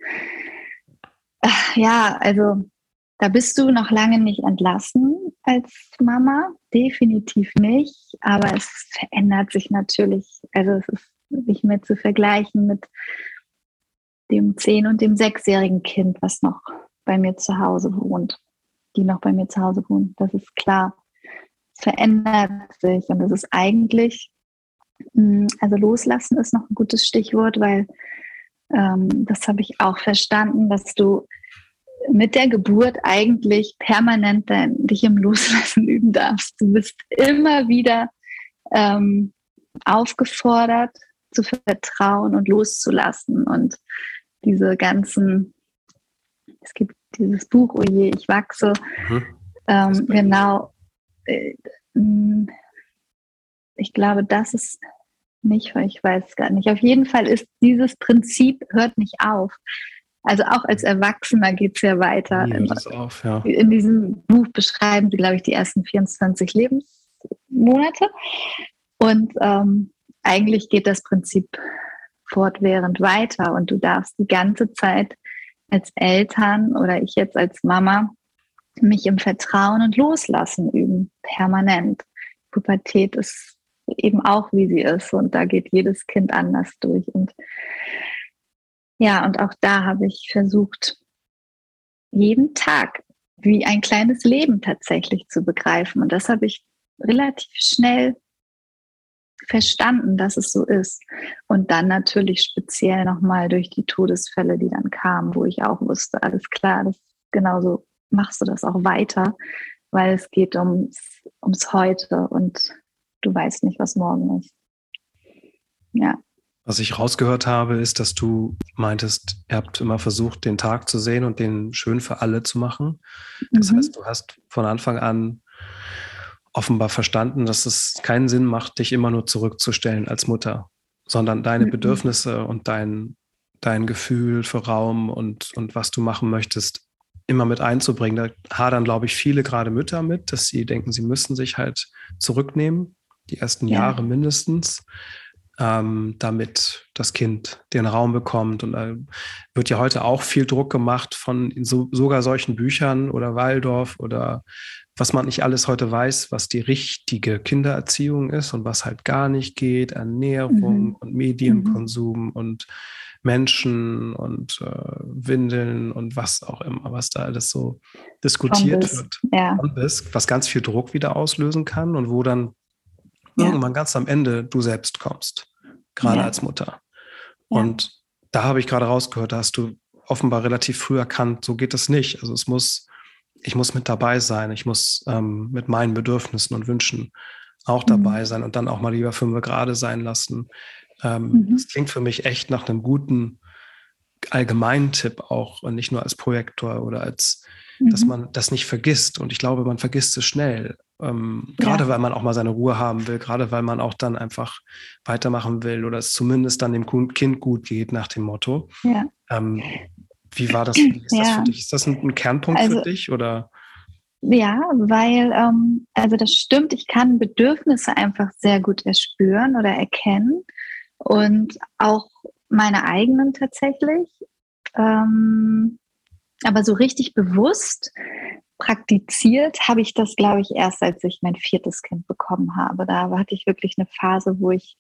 ach, ja, also da bist du noch lange nicht entlassen als Mama, definitiv nicht, aber es verändert sich natürlich. Also es ist nicht mehr zu vergleichen mit dem zehn- und dem sechsjährigen Kind, was noch bei mir zu Hause wohnt, die noch bei mir zu Hause wohnt. Das ist klar. Es verändert sich und es ist eigentlich Mm, also loslassen ist noch ein gutes Stichwort, weil ähm, das habe ich auch verstanden, dass du mit der Geburt eigentlich permanent dich im Loslassen üben darfst. Du bist immer wieder ähm, aufgefordert, zu vertrauen und loszulassen. Und diese ganzen, es gibt dieses Buch, Oh je, ich wachse, mhm. ähm, genau. Äh, mm, ich glaube, das ist nicht, weil ich weiß gar nicht. Auf jeden Fall ist dieses Prinzip, hört nicht auf. Also auch als Erwachsener geht es ja weiter. In, auf, ja. in diesem Buch beschreiben sie, glaube ich, die ersten 24 Lebensmonate. Und ähm, eigentlich geht das Prinzip fortwährend weiter und du darfst die ganze Zeit als Eltern oder ich jetzt als Mama mich im Vertrauen und Loslassen üben, permanent. Pubertät ist eben auch, wie sie ist und da geht jedes Kind anders durch. Und ja, und auch da habe ich versucht, jeden Tag wie ein kleines Leben tatsächlich zu begreifen. Und das habe ich relativ schnell verstanden, dass es so ist. Und dann natürlich speziell nochmal durch die Todesfälle, die dann kamen, wo ich auch wusste, alles klar, das genauso machst du das auch weiter, weil es geht ums, ums Heute und du weißt nicht, was morgen ist. Ja. Was ich rausgehört habe, ist, dass du meintest, ihr habt immer versucht, den Tag zu sehen und den schön für alle zu machen. Das mhm. heißt, du hast von Anfang an offenbar verstanden, dass es keinen Sinn macht, dich immer nur zurückzustellen als Mutter, sondern deine mhm. Bedürfnisse und dein, dein Gefühl für Raum und, und was du machen möchtest, immer mit einzubringen. Da hadern, glaube ich, viele gerade Mütter mit, dass sie denken, sie müssen sich halt zurücknehmen, die ersten ja. Jahre mindestens, ähm, damit das Kind den Raum bekommt. Und da wird ja heute auch viel Druck gemacht von so, sogar solchen Büchern oder Waldorf oder was man nicht alles heute weiß, was die richtige Kindererziehung ist und was halt gar nicht geht, Ernährung mhm. und Medienkonsum mhm. und Menschen und äh, Windeln und was auch immer, was da alles so diskutiert wird. Ja. was ganz viel Druck wieder auslösen kann und wo dann ja. irgendwann ganz am Ende du selbst kommst, gerade ja. als Mutter. Und da habe ich gerade rausgehört, da hast du offenbar relativ früh erkannt, so geht das nicht. Also es muss ich muss mit dabei sein, ich muss ähm, mit meinen Bedürfnissen und Wünschen auch dabei mhm. sein und dann auch mal lieber fünf gerade sein lassen. Ähm, mhm. Das klingt für mich echt nach einem guten allgemeinen Tipp auch und nicht nur als Projektor oder als, mhm. dass man das nicht vergisst. Und ich glaube, man vergisst es schnell. Ähm, ja. Gerade weil man auch mal seine Ruhe haben will, gerade weil man auch dann einfach weitermachen will oder es zumindest dann dem Kind gut geht nach dem Motto. Ja. Ähm, wie war das? Wie ist ja. das für dich? Ist das ein, ein Kernpunkt also, für dich oder? Ja, weil, ähm, also das stimmt, ich kann Bedürfnisse einfach sehr gut erspüren oder erkennen und auch meine eigenen tatsächlich. Ähm, aber so richtig bewusst praktiziert habe ich das, glaube ich, erst als ich mein viertes Kind bekommen habe. Da hatte ich wirklich eine Phase, wo ich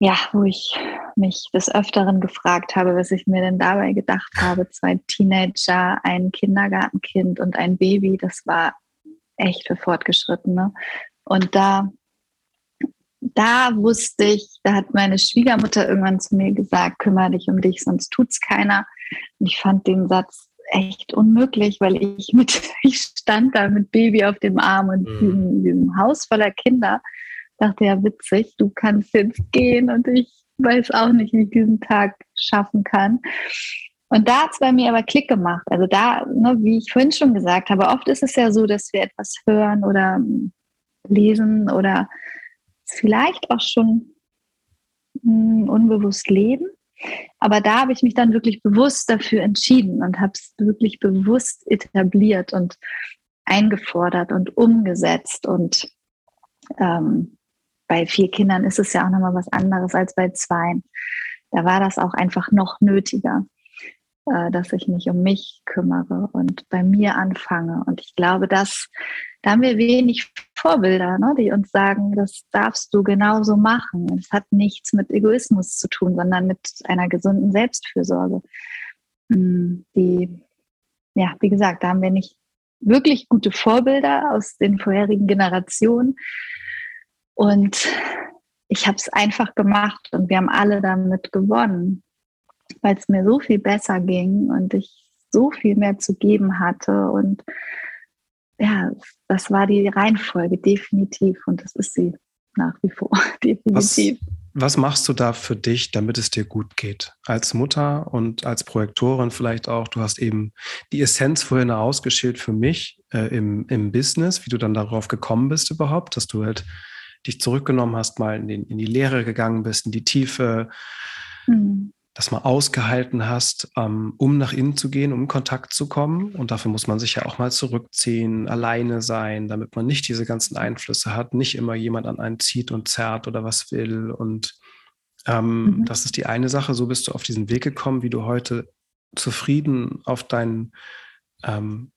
ja, wo ich mich des Öfteren gefragt habe, was ich mir denn dabei gedacht habe. Zwei Teenager, ein Kindergartenkind und ein Baby, das war echt für Fortgeschrittene. Und da, da wusste ich, da hat meine Schwiegermutter irgendwann zu mir gesagt, kümmere dich um dich, sonst tut's keiner. Und ich fand den Satz echt unmöglich, weil ich mit, ich stand da mit Baby auf dem Arm und mhm. diesem, diesem Haus voller Kinder dachte ja, witzig, du kannst jetzt gehen und ich weiß auch nicht, wie ich diesen Tag schaffen kann. Und da hat es bei mir aber Klick gemacht. Also da, ne, wie ich vorhin schon gesagt habe, oft ist es ja so, dass wir etwas hören oder lesen oder vielleicht auch schon hm, unbewusst leben. Aber da habe ich mich dann wirklich bewusst dafür entschieden und habe es wirklich bewusst etabliert und eingefordert und umgesetzt und ähm, bei vier Kindern ist es ja auch nochmal was anderes als bei zwei. Da war das auch einfach noch nötiger, äh, dass ich mich um mich kümmere und bei mir anfange. Und ich glaube, dass da haben wir wenig Vorbilder, ne, die uns sagen, das darfst du genauso machen. Es hat nichts mit Egoismus zu tun, sondern mit einer gesunden Selbstfürsorge. Hm, die, ja, wie gesagt, da haben wir nicht wirklich gute Vorbilder aus den vorherigen Generationen. Und ich habe es einfach gemacht und wir haben alle damit gewonnen, weil es mir so viel besser ging und ich so viel mehr zu geben hatte. Und ja, das war die Reihenfolge definitiv und das ist sie nach wie vor definitiv. Was, was machst du da für dich, damit es dir gut geht? Als Mutter und als Projektorin vielleicht auch. Du hast eben die Essenz vorhin ausgeschildert für mich äh, im, im Business, wie du dann darauf gekommen bist überhaupt, dass du halt dich zurückgenommen hast, mal in, den, in die Lehre gegangen bist, in die Tiefe, mhm. Das mal ausgehalten hast, ähm, um nach innen zu gehen, um in Kontakt zu kommen. Und dafür muss man sich ja auch mal zurückziehen, alleine sein, damit man nicht diese ganzen Einflüsse hat, nicht immer jemand an einen zieht und zerrt oder was will. Und ähm, mhm. das ist die eine Sache. So bist du auf diesen Weg gekommen, wie du heute zufrieden auf deinen ähm,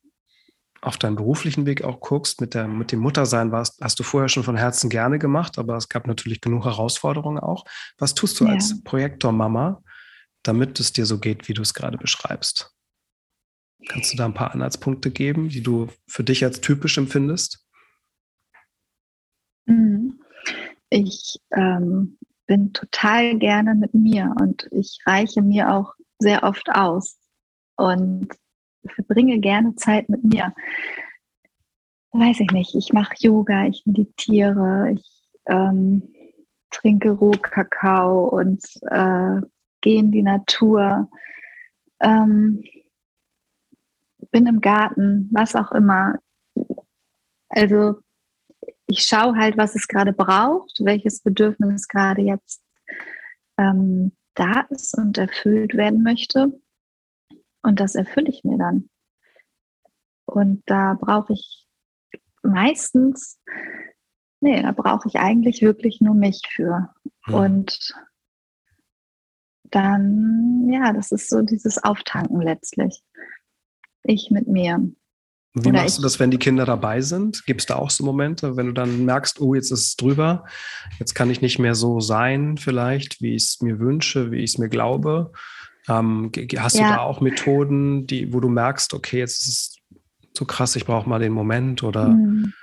auf deinen beruflichen Weg auch guckst, mit, der, mit dem Muttersein warst, hast du vorher schon von Herzen gerne gemacht, aber es gab natürlich genug Herausforderungen auch. Was tust du ja. als Projektormama, damit es dir so geht, wie du es gerade beschreibst? Kannst du da ein paar Anhaltspunkte geben, die du für dich als typisch empfindest? Mhm. Ich ähm, bin total gerne mit mir und ich reiche mir auch sehr oft aus. Und verbringe gerne Zeit mit mir. Weiß ich nicht, ich mache Yoga, ich meditiere, ich ähm, trinke Rohkakao und äh, gehe in die Natur, ähm, bin im Garten, was auch immer. Also ich schaue halt, was es gerade braucht, welches Bedürfnis gerade jetzt ähm, da ist und erfüllt werden möchte. Und das erfülle ich mir dann. Und da brauche ich meistens, nee, da brauche ich eigentlich wirklich nur mich für. Mhm. Und dann, ja, das ist so dieses Auftanken letztlich. Ich mit mir. Wie Oder machst du das, wenn die Kinder dabei sind? Gibt es da auch so Momente, wenn du dann merkst, oh, jetzt ist es drüber, jetzt kann ich nicht mehr so sein, vielleicht, wie ich es mir wünsche, wie ich es mir glaube? Ähm, hast ja. du da auch Methoden, die, wo du merkst, okay, jetzt ist es so krass, ich brauche mal den Moment oder mhm.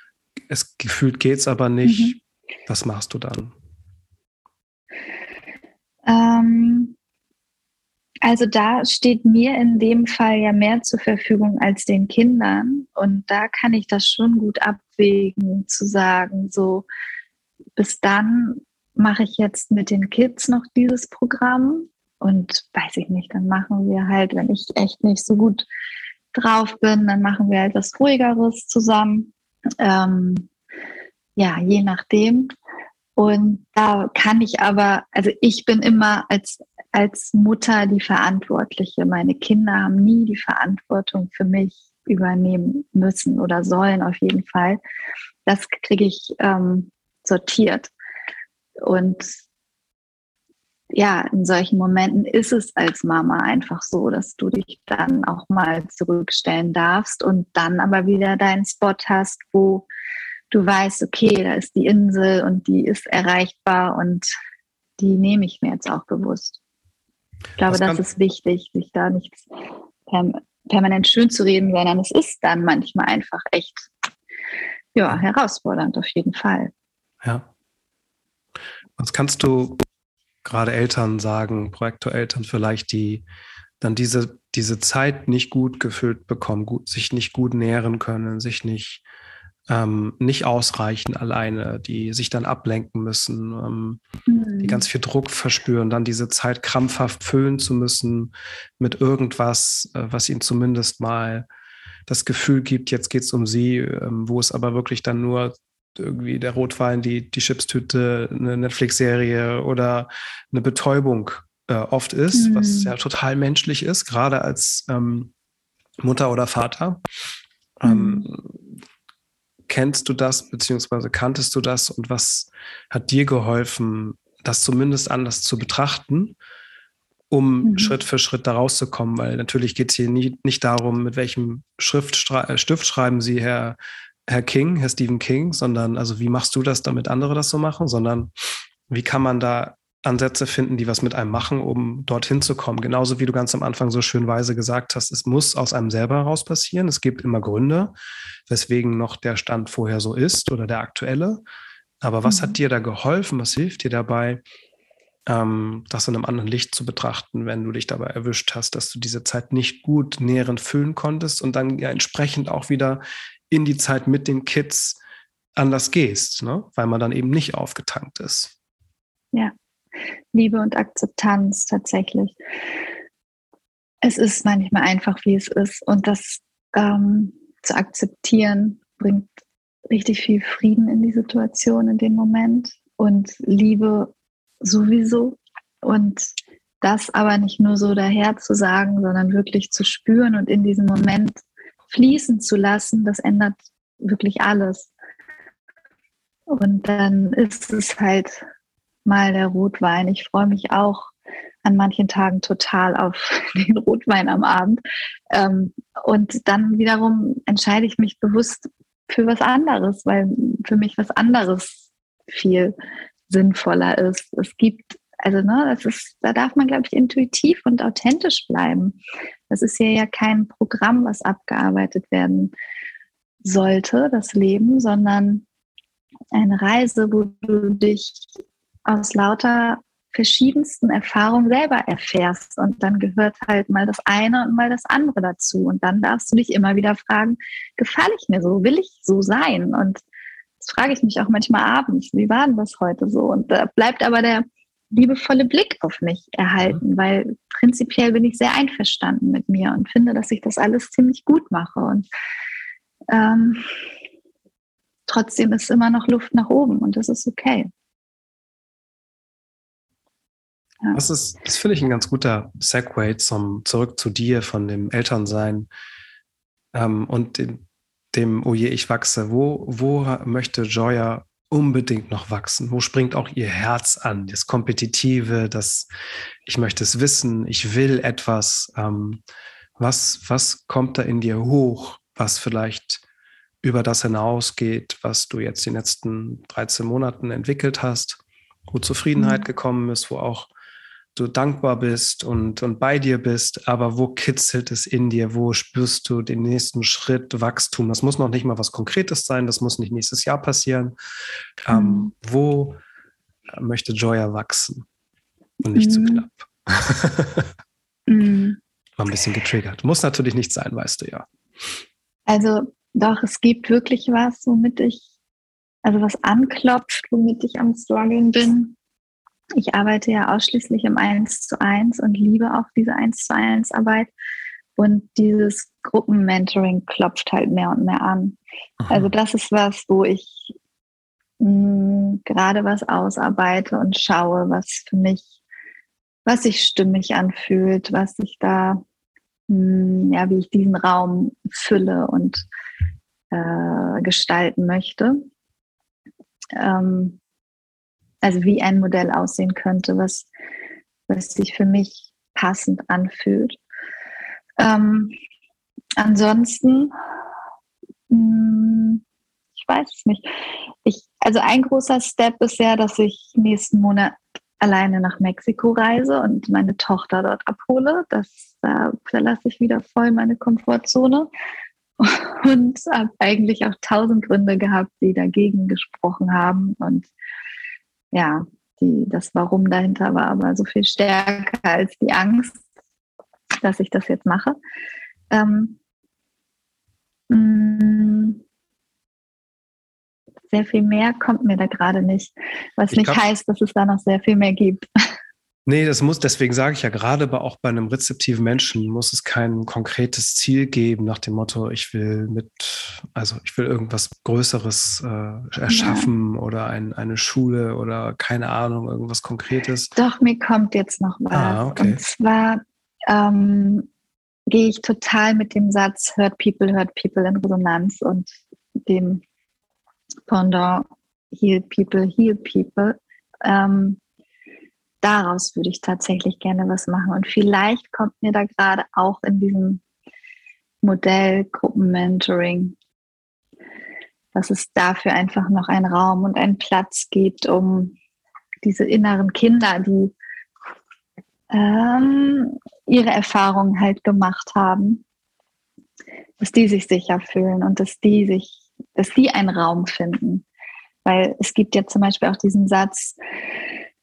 es gefühlt geht es aber nicht. Mhm. Was machst du dann? Ähm, also da steht mir in dem Fall ja mehr zur Verfügung als den Kindern. Und da kann ich das schon gut abwägen, zu sagen, so bis dann mache ich jetzt mit den Kids noch dieses Programm und weiß ich nicht, dann machen wir halt, wenn ich echt nicht so gut drauf bin, dann machen wir halt was Ruhigeres zusammen. Ähm, ja, je nachdem. Und da kann ich aber, also ich bin immer als, als Mutter die Verantwortliche. Meine Kinder haben nie die Verantwortung für mich übernehmen müssen oder sollen auf jeden Fall. Das kriege ich ähm, sortiert. Und ja, in solchen Momenten ist es als Mama einfach so, dass du dich dann auch mal zurückstellen darfst und dann aber wieder deinen Spot hast, wo du weißt, okay, da ist die Insel und die ist erreichbar und die nehme ich mir jetzt auch bewusst. Ich glaube, das ist wichtig, sich da nicht permanent schön zu reden, sondern es ist dann manchmal einfach echt ja, herausfordernd auf jeden Fall. Ja. Was kannst du gerade Eltern sagen, Projektoreltern vielleicht, die dann diese, diese Zeit nicht gut gefüllt bekommen, gut, sich nicht gut nähren können, sich nicht, ähm, nicht ausreichen alleine, die sich dann ablenken müssen, ähm, mhm. die ganz viel Druck verspüren, dann diese Zeit krampfhaft füllen zu müssen mit irgendwas, äh, was ihnen zumindest mal das Gefühl gibt, jetzt geht es um sie, ähm, wo es aber wirklich dann nur irgendwie der Rotwein, die, die Chipstüte, eine Netflix-Serie oder eine Betäubung äh, oft ist, mhm. was ja total menschlich ist, gerade als ähm, Mutter oder Vater. Mhm. Kennst du das, beziehungsweise kanntest du das und was hat dir geholfen, das zumindest anders zu betrachten, um mhm. Schritt für Schritt da rauszukommen? Weil natürlich geht es hier nie, nicht darum, mit welchem Schriftschrei Stift schreiben Sie, Herr Herr King, Herr Stephen King, sondern also wie machst du das, damit andere das so machen, sondern wie kann man da Ansätze finden, die was mit einem machen, um dorthin zu kommen. Genauso wie du ganz am Anfang so schön weise gesagt hast, es muss aus einem selber heraus passieren. Es gibt immer Gründe, weswegen noch der Stand vorher so ist oder der aktuelle. Aber was mhm. hat dir da geholfen? Was hilft dir dabei, ähm, das in einem anderen Licht zu betrachten, wenn du dich dabei erwischt hast, dass du diese Zeit nicht gut näherend füllen konntest und dann ja entsprechend auch wieder in die Zeit mit den Kids anders gehst, ne? weil man dann eben nicht aufgetankt ist. Ja, Liebe und Akzeptanz tatsächlich. Es ist manchmal einfach, wie es ist. Und das ähm, zu akzeptieren bringt richtig viel Frieden in die Situation, in dem Moment. Und Liebe sowieso. Und das aber nicht nur so daher zu sagen, sondern wirklich zu spüren und in diesem Moment fließen zu lassen, das ändert wirklich alles. Und dann ist es halt mal der Rotwein. Ich freue mich auch an manchen Tagen total auf den Rotwein am Abend. Ähm, und dann wiederum entscheide ich mich bewusst für was anderes, weil für mich was anderes viel sinnvoller ist. Es gibt, also ne, das ist, da darf man, glaube ich, intuitiv und authentisch bleiben. Das ist hier ja kein Programm, was abgearbeitet werden sollte, das Leben, sondern eine Reise, wo du dich aus lauter verschiedensten Erfahrungen selber erfährst. Und dann gehört halt mal das eine und mal das andere dazu. Und dann darfst du dich immer wieder fragen, gefalle ich mir so? Will ich so sein? Und das frage ich mich auch manchmal abends, wie war denn das heute so? Und da bleibt aber der liebevolle Blick auf mich erhalten, weil prinzipiell bin ich sehr einverstanden mit mir und finde, dass ich das alles ziemlich gut mache. Und ähm, trotzdem ist immer noch Luft nach oben und das ist okay. Ja. Das ist, das finde ich ein ganz guter Segway zum zurück zu dir von dem Elternsein ähm, und dem, dem, oh je, ich wachse. Wo, wo möchte Joya unbedingt noch wachsen? Wo springt auch ihr Herz an? Das Kompetitive, das ich möchte es wissen, ich will etwas. Ähm, was, was kommt da in dir hoch, was vielleicht über das hinausgeht, was du jetzt die letzten 13 Monaten entwickelt hast, wo Zufriedenheit mhm. gekommen ist, wo auch du dankbar bist und, und bei dir bist, aber wo kitzelt es in dir? Wo spürst du den nächsten Schritt Wachstum? Das muss noch nicht mal was Konkretes sein, das muss nicht nächstes Jahr passieren. Ähm, mhm. Ähm, wo möchte Joya wachsen und nicht mhm. zu knapp? mhm. War ein bisschen getriggert. Muss natürlich nicht sein, weißt du ja. Also doch, es gibt wirklich was, womit ich, also was anklopft, womit ich am struggeln bin ich arbeite ja ausschließlich im 1 zu 1 und liebe auch diese 1 zu 1 Arbeit. Und dieses Gruppenmentoring klopft halt mehr und mehr an. Aha. Also das ist was, wo ich mh, hm, gerade was ausarbeite und schaue, was für mich, was sich stimmig anfühlt, was ich da, mh, hm, ja, wie ich diesen Raum fülle und äh, gestalten möchte. Ähm, also wie ein Modell aussehen könnte, was, was sich für mich passend anfühlt. Ähm, ansonsten, mh, hm, ich weiß es nicht. Ich, also ein großer Step ist ja, dass ich nächsten Monat alleine nach Mexiko reise und meine Tochter dort abhole. Das da verlasse ich wieder voll meine Komfortzone und habe eigentlich auch tausend Gründe gehabt, die dagegen gesprochen haben und ja, die, das Warum dahinter war aber so viel stärker als die Angst, dass ich das jetzt mache. Ähm, mm, sehr viel mehr kommt mir da gerade nicht, was ich nicht heißt, dass es da noch sehr viel mehr gibt. Nee, das muss, deswegen sage ich ja gerade, aber auch bei einem rezeptiven Menschen muss es kein konkretes Ziel geben nach dem Motto, ich will mit, also ich will irgendwas Größeres äh, erschaffen ja. oder ein, eine Schule oder keine Ahnung, irgendwas Konkretes. Doch, mir kommt jetzt noch was. Ah, okay. Und zwar ähm, gehe ich total mit dem Satz Hurt People, Hurt People in Resonanz und dem Pendant Heal People, Heal People. Ähm, daraus würde ich tatsächlich gerne was machen. Und vielleicht kommt mir da gerade auch in diesem Modell Gruppenmentoring, dass es dafür einfach noch einen Raum und einen Platz gibt, um diese inneren Kinder, die ähm, ihre Erfahrungen halt gemacht haben, dass die sich sicher fühlen und dass die sich, dass die einen Raum finden, Weil es gibt ja zum Beispiel auch diesen Satz,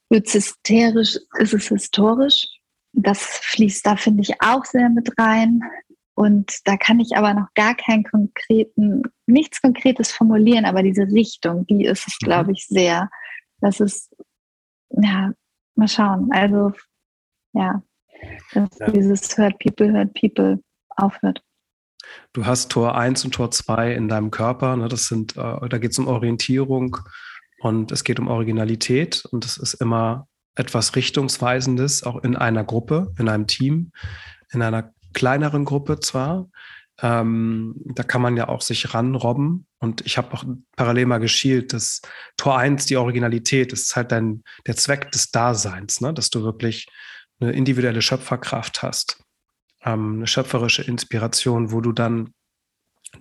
wird hysterisch, ist es historisch. Das fließt da, finde ich, auch sehr mit rein. Und da kann ich aber noch gar keinen konkreten, nichts Konkretes formulieren, aber diese Richtung, die ist es, glaube mhm. ich, sehr. Das ist, ja, mal schauen. Also, ja, dass ja. dieses Hurt People, Hurt People aufhört. Du hast Tor 1 und Tor 2 in deinem Körper. Ne? Das sind, äh, da geht es um Orientierung und es geht um Originalität und es ist immer etwas Richtungsweisendes, auch in einer Gruppe, in einem Team, in einer kleineren Gruppe zwar. Ähm, da kann man ja auch sich ranrobben. Und ich habe auch parallel mal geschielt, dass Tor 1, die Originalität, ist halt dein, der Zweck des Daseins, ne? dass du wirklich eine individuelle Schöpferkraft hast, ähm, eine schöpferische Inspiration, wo du dann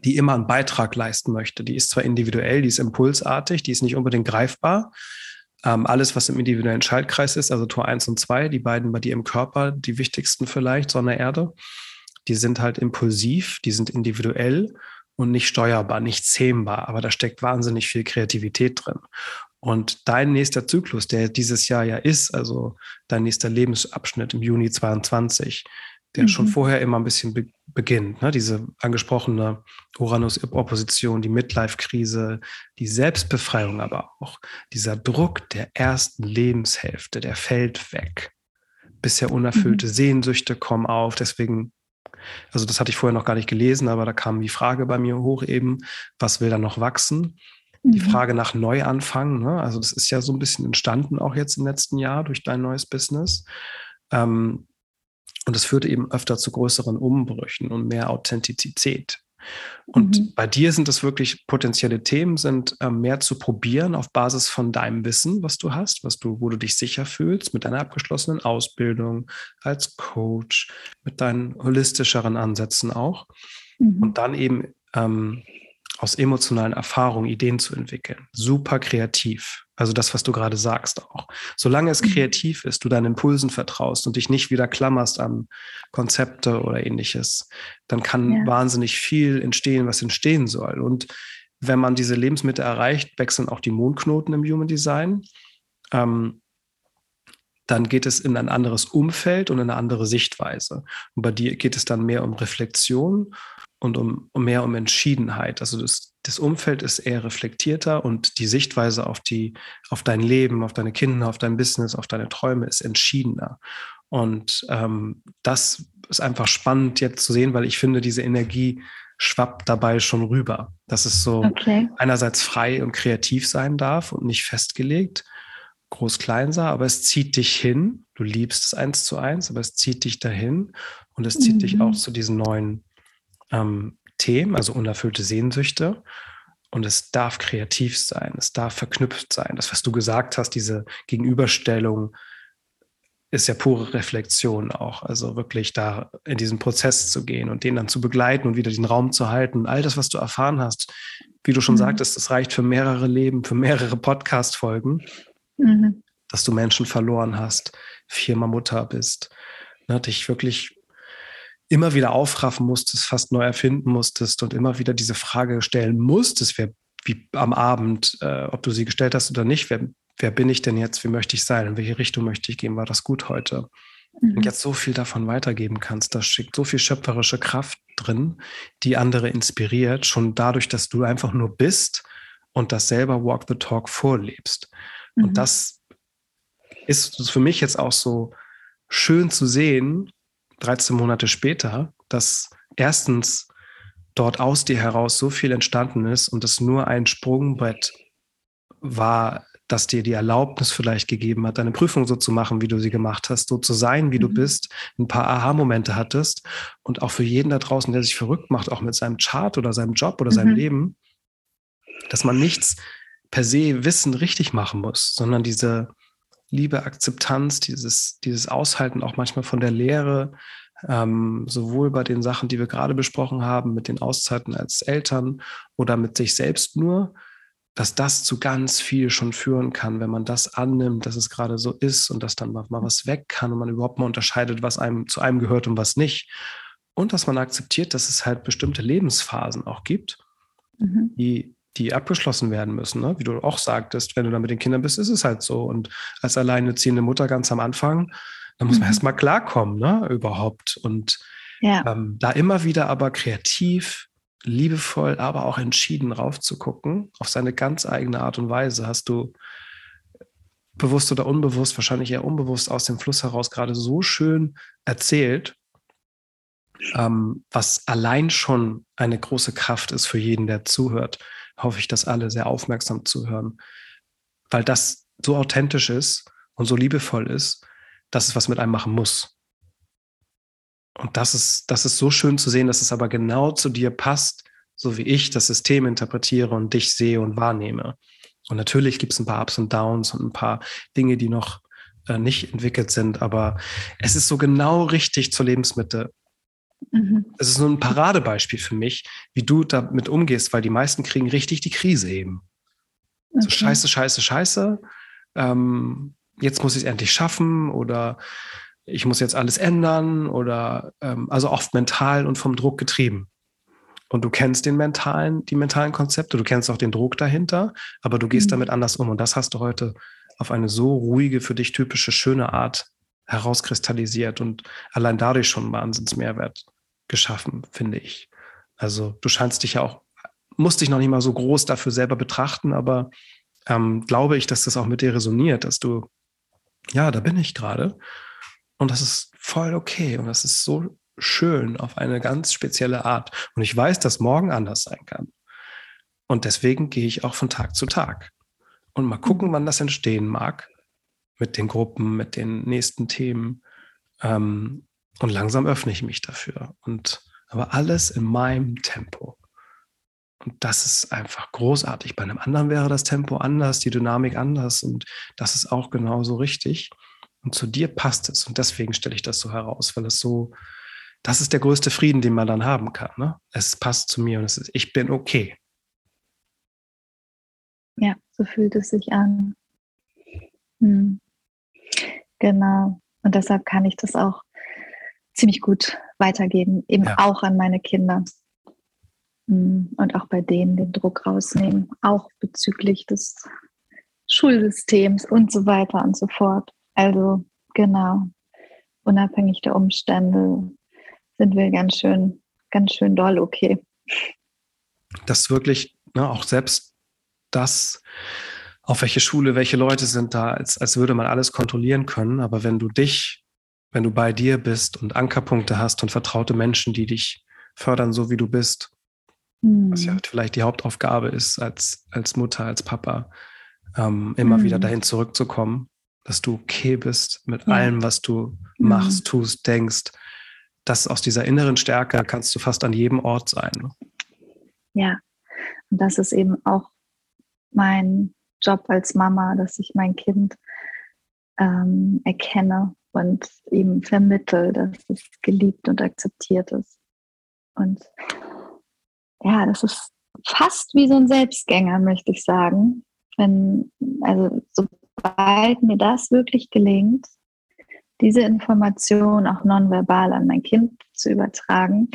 die immer einen Beitrag leisten möchte. Die ist zwar individuell, die ist impulsartig, die ist nicht unbedingt greifbar. Ähm, alles, was im individuellen Schaltkreis ist, also Tor 1 und 2, die beiden bei dir im Körper, die wichtigsten vielleicht, Sonne, Erde, die sind halt impulsiv, die sind individuell und nicht steuerbar, nicht zähmbar, aber da steckt wahnsinnig viel Kreativität drin. Und dein nächster Zyklus, der dieses Jahr ja ist, also dein nächster Lebensabschnitt im Juni 22, der mhm. schon vorher immer ein bisschen be beginnt. Ne? Diese angesprochene Uranus-Opposition, die Midlife-Krise, die Selbstbefreiung aber auch. Dieser Druck der ersten Lebenshälfte, der fällt weg. Bisher unerfüllte mhm. Sehnsüchte kommen auf. Deswegen, also das hatte ich vorher noch gar nicht gelesen, aber da kam die Frage bei mir hoch eben, was will da noch wachsen? Die mhm. Frage nach Neuanfang, ne? also das ist ja so ein bisschen entstanden auch jetzt im letzten Jahr durch dein neues Business. Ähm, und es führt eben öfter zu größeren Umbrüchen und mehr Authentizität. Und mhm. bei dir sind es wirklich potenzielle Themen, sind äh, mehr zu probieren auf Basis von deinem Wissen, was du hast, was du, wo du dich sicher fühlst, mit deiner abgeschlossenen Ausbildung als Coach, mit deinen holistischeren Ansätzen auch. Mhm. Und dann eben ähm, aus emotionalen Erfahrungen Ideen zu entwickeln. Super kreativ. Also das, was du gerade sagst auch. Solange es mhm. kreativ ist, du deinen Impulsen vertraust und dich nicht wieder klammerst an Konzepte oder ähnliches, dann kann ja. wahnsinnig viel entstehen, was entstehen soll. Und wenn man diese Lebensmittel erreicht, wechseln auch die Mondknoten im Human Design. Ähm, dann geht es in ein anderes Umfeld und in eine andere Sichtweise. Und bei dir geht es dann mehr um Reflexion und um, um mehr um Entschiedenheit. Also das, das Umfeld ist eher reflektierter und die Sichtweise auf die, auf dein Leben, auf deine Kinder, auf dein Business, auf deine Träume ist entschiedener. Und ähm, das ist einfach spannend jetzt zu sehen, weil ich finde, diese Energie schwappt dabei schon rüber. Dass es so okay. einerseits frei und kreativ sein darf und nicht festgelegt, groß-klein sah, aber es zieht dich hin. Du liebst es eins zu eins, aber es zieht dich dahin und es zieht mhm. dich auch zu diesen neuen ähm, Themen, also unerfüllte Sehnsüchte. Und es darf kreativ sein, es darf verknüpft sein. Das, was du gesagt hast, diese Gegenüberstellung, ist ja pure Reflexion auch. Also wirklich da in diesen Prozess zu gehen und den dann zu begleiten und wieder den Raum zu halten. All das, was du erfahren hast, wie du schon mhm. sagtest, das reicht für mehrere Leben, für mehrere Podcast-Folgen, mhm. dass du Menschen verloren hast, viermal Mutter bist, ne, dich wirklich immer wieder aufraffen musstest, fast neu erfinden musstest und immer wieder diese Frage stellen musstest, wer, wie am Abend, äh, ob du sie gestellt hast oder nicht, wer, wer bin ich denn jetzt, wie möchte ich sein, in welche Richtung möchte ich gehen, war das gut heute? Mhm. Und jetzt so viel davon weitergeben kannst, da steckt so viel schöpferische Kraft drin, die andere inspiriert, schon dadurch, dass du einfach nur bist und das selber Walk the Talk vorlebst. Mhm. Und das ist für mich jetzt auch so schön zu sehen, 13 Monate später, dass erstens dort aus dir heraus so viel entstanden ist und es nur ein Sprungbrett war, das dir die Erlaubnis vielleicht gegeben hat, deine Prüfung so zu machen, wie du sie gemacht hast, so zu sein, wie mhm. du bist, ein paar Aha-Momente hattest und auch für jeden da draußen, der sich verrückt macht, auch mit seinem Chart oder seinem Job oder mhm. seinem Leben, dass man nichts per se Wissen richtig machen muss, sondern diese Liebe, Akzeptanz, dieses, dieses Aushalten auch manchmal von der Lehre, ähm, sowohl bei den Sachen, die wir gerade besprochen haben, mit den Auszeiten als Eltern oder mit sich selbst nur, dass das zu ganz viel schon führen kann, wenn man das annimmt, dass es gerade so ist und dass dann mal, mal was weg kann und man überhaupt mal unterscheidet, was einem zu einem gehört und was nicht. Und dass man akzeptiert, dass es halt bestimmte Lebensphasen auch gibt, mhm. die die abgeschlossen werden müssen. Ne? Wie du auch sagtest, wenn du da mit den Kindern bist, ist es halt so. Und als alleinerziehende Mutter ganz am Anfang, da muss man mhm. erstmal klarkommen, ne? überhaupt. Und ja. ähm, da immer wieder aber kreativ, liebevoll, aber auch entschieden raufzugucken, auf seine ganz eigene Art und Weise, hast du bewusst oder unbewusst, wahrscheinlich eher unbewusst aus dem Fluss heraus gerade so schön erzählt, ähm, was allein schon eine große Kraft ist für jeden, der zuhört. Hoffe ich, dass alle sehr aufmerksam zuhören, weil das so authentisch ist und so liebevoll ist, dass es was mit einem machen muss. Und das ist, das ist so schön zu sehen, dass es aber genau zu dir passt, so wie ich das System interpretiere und dich sehe und wahrnehme. Und natürlich gibt es ein paar Ups und Downs und ein paar Dinge, die noch äh, nicht entwickelt sind, aber es ist so genau richtig zur Lebensmitte. Mhm. Es ist nur ein Paradebeispiel für mich, wie du damit umgehst, weil die meisten kriegen richtig die Krise eben. Okay. So scheiße, scheiße, scheiße. Ähm, jetzt muss ich es endlich schaffen oder ich muss jetzt alles ändern oder ähm, also oft mental und vom Druck getrieben. Und du kennst den mentalen, die mentalen Konzepte, du kennst auch den Druck dahinter, aber du gehst mhm. damit anders um. Und das hast du heute auf eine so ruhige, für dich typische, schöne Art herauskristallisiert und allein dadurch schon einen Wahnsinnsmehrwert geschaffen, finde ich. Also du scheinst dich ja auch, musst dich noch nicht mal so groß dafür selber betrachten, aber ähm, glaube ich, dass das auch mit dir resoniert, dass du, ja, da bin ich gerade. Und das ist voll okay und das ist so schön auf eine ganz spezielle Art. Und ich weiß, dass morgen anders sein kann. Und deswegen gehe ich auch von Tag zu Tag. Und mal gucken, wann das entstehen mag. Mit den Gruppen, mit den nächsten Themen. Ähm, und langsam öffne ich mich dafür. Und aber alles in meinem Tempo. Und das ist einfach großartig. Bei einem anderen wäre das Tempo anders, die Dynamik anders. Und das ist auch genauso richtig. Und zu dir passt es. Und deswegen stelle ich das so heraus, weil es so, das ist der größte Frieden, den man dann haben kann. Ne? Es passt zu mir und es ist, ich bin okay. Ja, so fühlt es sich an. Hm. Genau. Und deshalb kann ich das auch ziemlich gut weitergeben, eben ja. auch an meine Kinder. Hm. Und auch bei denen den Druck rausnehmen, auch bezüglich des Schulsystems und so weiter und so fort. Also genau, unabhängig der Umstände sind wir ganz schön, ganz schön doll okay. Das wirklich, ne, auch selbst das, auf welche Schule, welche Leute sind da, als, als würde man alles kontrollieren können. Aber wenn du dich, wenn du bei dir bist und Ankerpunkte hast und vertraute Menschen, die dich fördern, so wie du bist, hm. was ja vielleicht die Hauptaufgabe ist als, als Mutter, als Papa, ähm, immer hm. wieder dahin zurückzukommen, dass du okay bist mit ja. allem, was du machst, mhm. tust, denkst. Das aus dieser inneren Stärke kannst du fast an jedem Ort sein. Ne? Ja, und das ist eben auch mein Job als Mama, dass ich mein Kind ähm, erkenne und ihm vermittel, dass es geliebt und akzeptiert ist. Und ja, das ist fast wie so ein Selbstgänger, möchte ich sagen. Wenn, also so sobald mir das wirklich gelingt, diese Information auch nonverbal an mein Kind zu übertragen,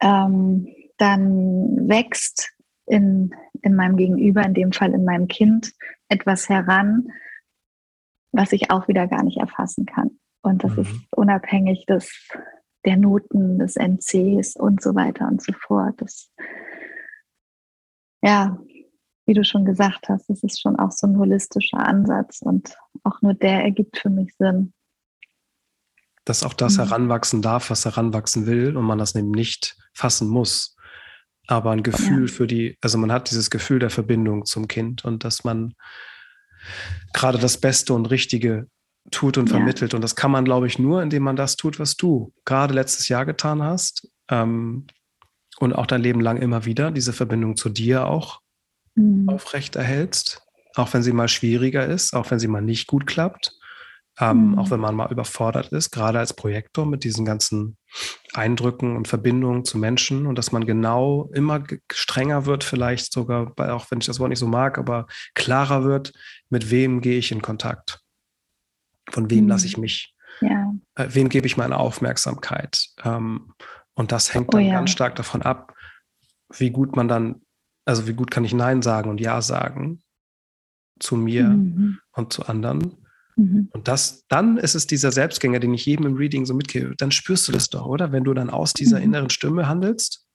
ähm, dann wächst in, in meinem Gegenüber, in dem Fall in meinem Kind, etwas heran, was ich auch wieder gar nicht erfassen kann. Und das mhm. ist unabhängig des, der Noten, des NCs und so weiter und so fort. Das, ja, wie du schon gesagt hast, das ist schon auch so ein holistischer Ansatz und auch nur der ergibt für mich Sinn. Dass auch das mhm. heranwachsen darf, was heranwachsen will und man das eben nicht fassen muss. Aber ein Gefühl ja. für die, also man hat dieses Gefühl der Verbindung zum Kind und dass man gerade das Beste und Richtige tut und vermittelt. Ja. Und das kann man, glaube ich, nur, indem man das tut, was du gerade letztes Jahr getan hast. Ähm, und auch dein Leben lang immer wieder, diese Verbindung zu dir auch mhm. aufrecht erhältst, auch wenn sie mal schwieriger ist, auch wenn sie mal nicht gut klappt, ähm, mhm. auch wenn man mal überfordert ist, gerade als Projektor mit diesen ganzen Eindrücken und Verbindungen zu Menschen und dass man genau immer strenger wird, vielleicht sogar, auch wenn ich das Wort nicht so mag, aber klarer wird, mit wem gehe ich in Kontakt, von wem mhm. lasse ich mich, ja. äh, wem gebe ich meine Aufmerksamkeit. Ähm, und das hängt oh dann oh, ja. ganz stark davon ab, wie gut man dann, also wie gut kann ich Nein sagen und Ja sagen zu mir mhm. und zu anderen. Mhm. Und das, dann ist es dieser Selbstgänger, den ich jedem im Reading so mitgebe. Dann spürst du das doch, oder? Wenn du dann aus dieser mhm. inneren Stimme handelst,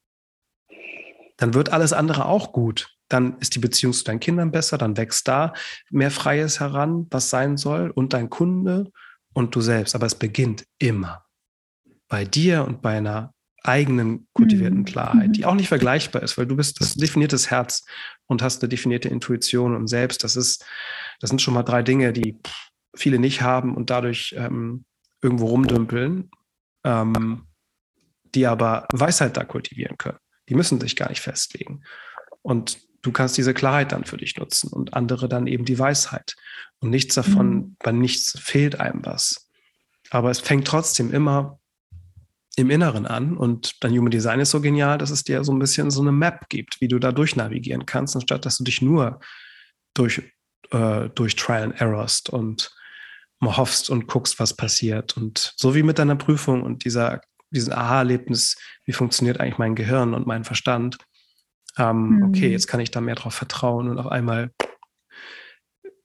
dann wird alles andere auch gut. Dann ist die Beziehung zu deinen Kindern besser, dann wächst da mehr Freies heran, was sein soll, und dein Kunde und du selbst. Aber es beginnt immer bei dir und bei einer eigenen kultivierten mhm. Klarheit, die mhm. auch nicht vergleichbar ist, weil du bist das definiertes Herz und hast eine definierte Intuition und selbst. Das ist, das sind schon mal drei Dinge, die viele nicht haben und dadurch ähm, irgendwo rumdümpeln, ähm, die aber Weisheit da kultivieren können. Die müssen sich gar nicht festlegen. Und du kannst diese Klarheit dann für dich nutzen und andere dann eben die Weisheit. Und nichts davon, mhm. bei nichts fehlt einem was. Aber es fängt trotzdem immer im Inneren an. Und dein Human Design ist so genial, dass es dir so ein bisschen so eine Map gibt, wie du da durchnavigieren kannst, anstatt dass du dich nur durch, äh, durch Trial and Errorst und hoffst und guckst, was passiert. Und so wie mit deiner Prüfung und dieser, diesem Aha-Erlebnis, wie funktioniert eigentlich mein Gehirn und mein Verstand. Ähm, mhm. Okay, jetzt kann ich da mehr drauf vertrauen und auf einmal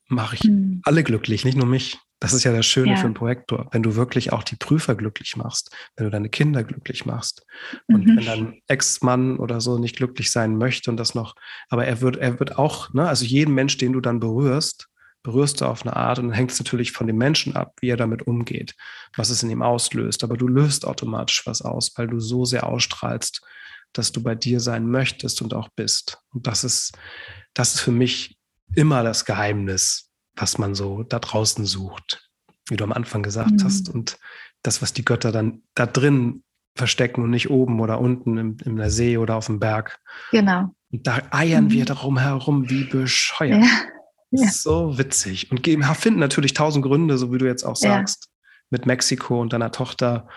mache ich mhm. alle glücklich, nicht nur mich. Das ist ja das Schöne ja. für einen Projektor, wenn du wirklich auch die Prüfer glücklich machst, wenn du deine Kinder glücklich machst. Und mhm. wenn dein Ex-Mann oder so nicht glücklich sein möchte und das noch, aber er wird, er wird auch, ne, also jeden Mensch, den du dann berührst, berührst du auf eine Art und dann hängt es natürlich von dem Menschen ab, wie er damit umgeht, was es in ihm auslöst. Aber du löst automatisch was aus, weil du so sehr ausstrahlst, dass du bei dir sein möchtest und auch bist. Und das ist, das ist für mich immer das Geheimnis, was man so da draußen sucht, wie du am Anfang gesagt mhm. hast. Und das, was die Götter dann da drin verstecken und nicht oben oder unten im, in der See oder auf dem Berg. Genau. Und da eiern mhm. wir darum herum wie bescheuert. Ja. Ja. So witzig. Und finden natürlich tausend Gründe, so wie du jetzt auch sagst, ja. mit Mexiko und deiner Tochter.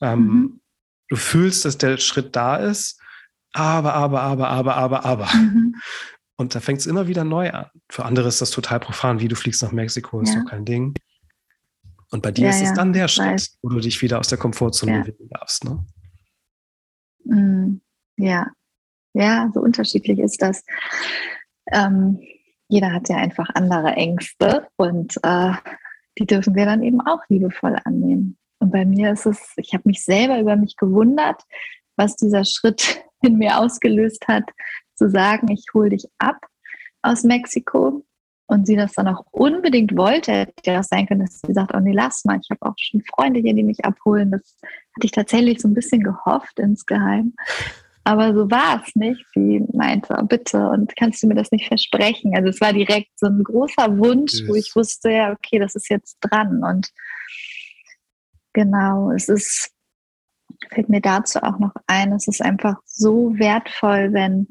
Ähm, mhm. Du fühlst, dass der Schritt da ist, aber, aber, aber, aber, aber, aber. Mhm. Und da fängt es immer wieder neu an. Für andere ist das total profan, wie du fliegst nach Mexiko, ist ja. doch kein Ding. Und bei dir ja, ist es dann der Schritt, weiß. wo du dich wieder aus der Komfortzone bewegen darfst. Ne? Mm, ja, ja, so unterschiedlich ist das. Ähm, jeder hat ja einfach andere Ängste und äh, die dürfen wir dann eben auch liebevoll annehmen. Und bei mir ist es, ich habe mich selber über mich gewundert, was dieser Schritt in mir ausgelöst hat, zu sagen, ich hole dich ab aus Mexiko und sie das dann auch unbedingt wollte, hätte auch sein können, dass sie sagt, oh nee, lass mal, ich habe auch schon Freunde hier, die mich abholen. Das hatte ich tatsächlich so ein bisschen gehofft insgeheim. Aber so war es nicht. Sie meinte, bitte, und kannst du mir das nicht versprechen? Also es war direkt so ein großer Wunsch, yes. wo ich wusste, ja, okay, das ist jetzt dran. Und genau, es ist, fällt mir dazu auch noch ein, es ist einfach so wertvoll, wenn,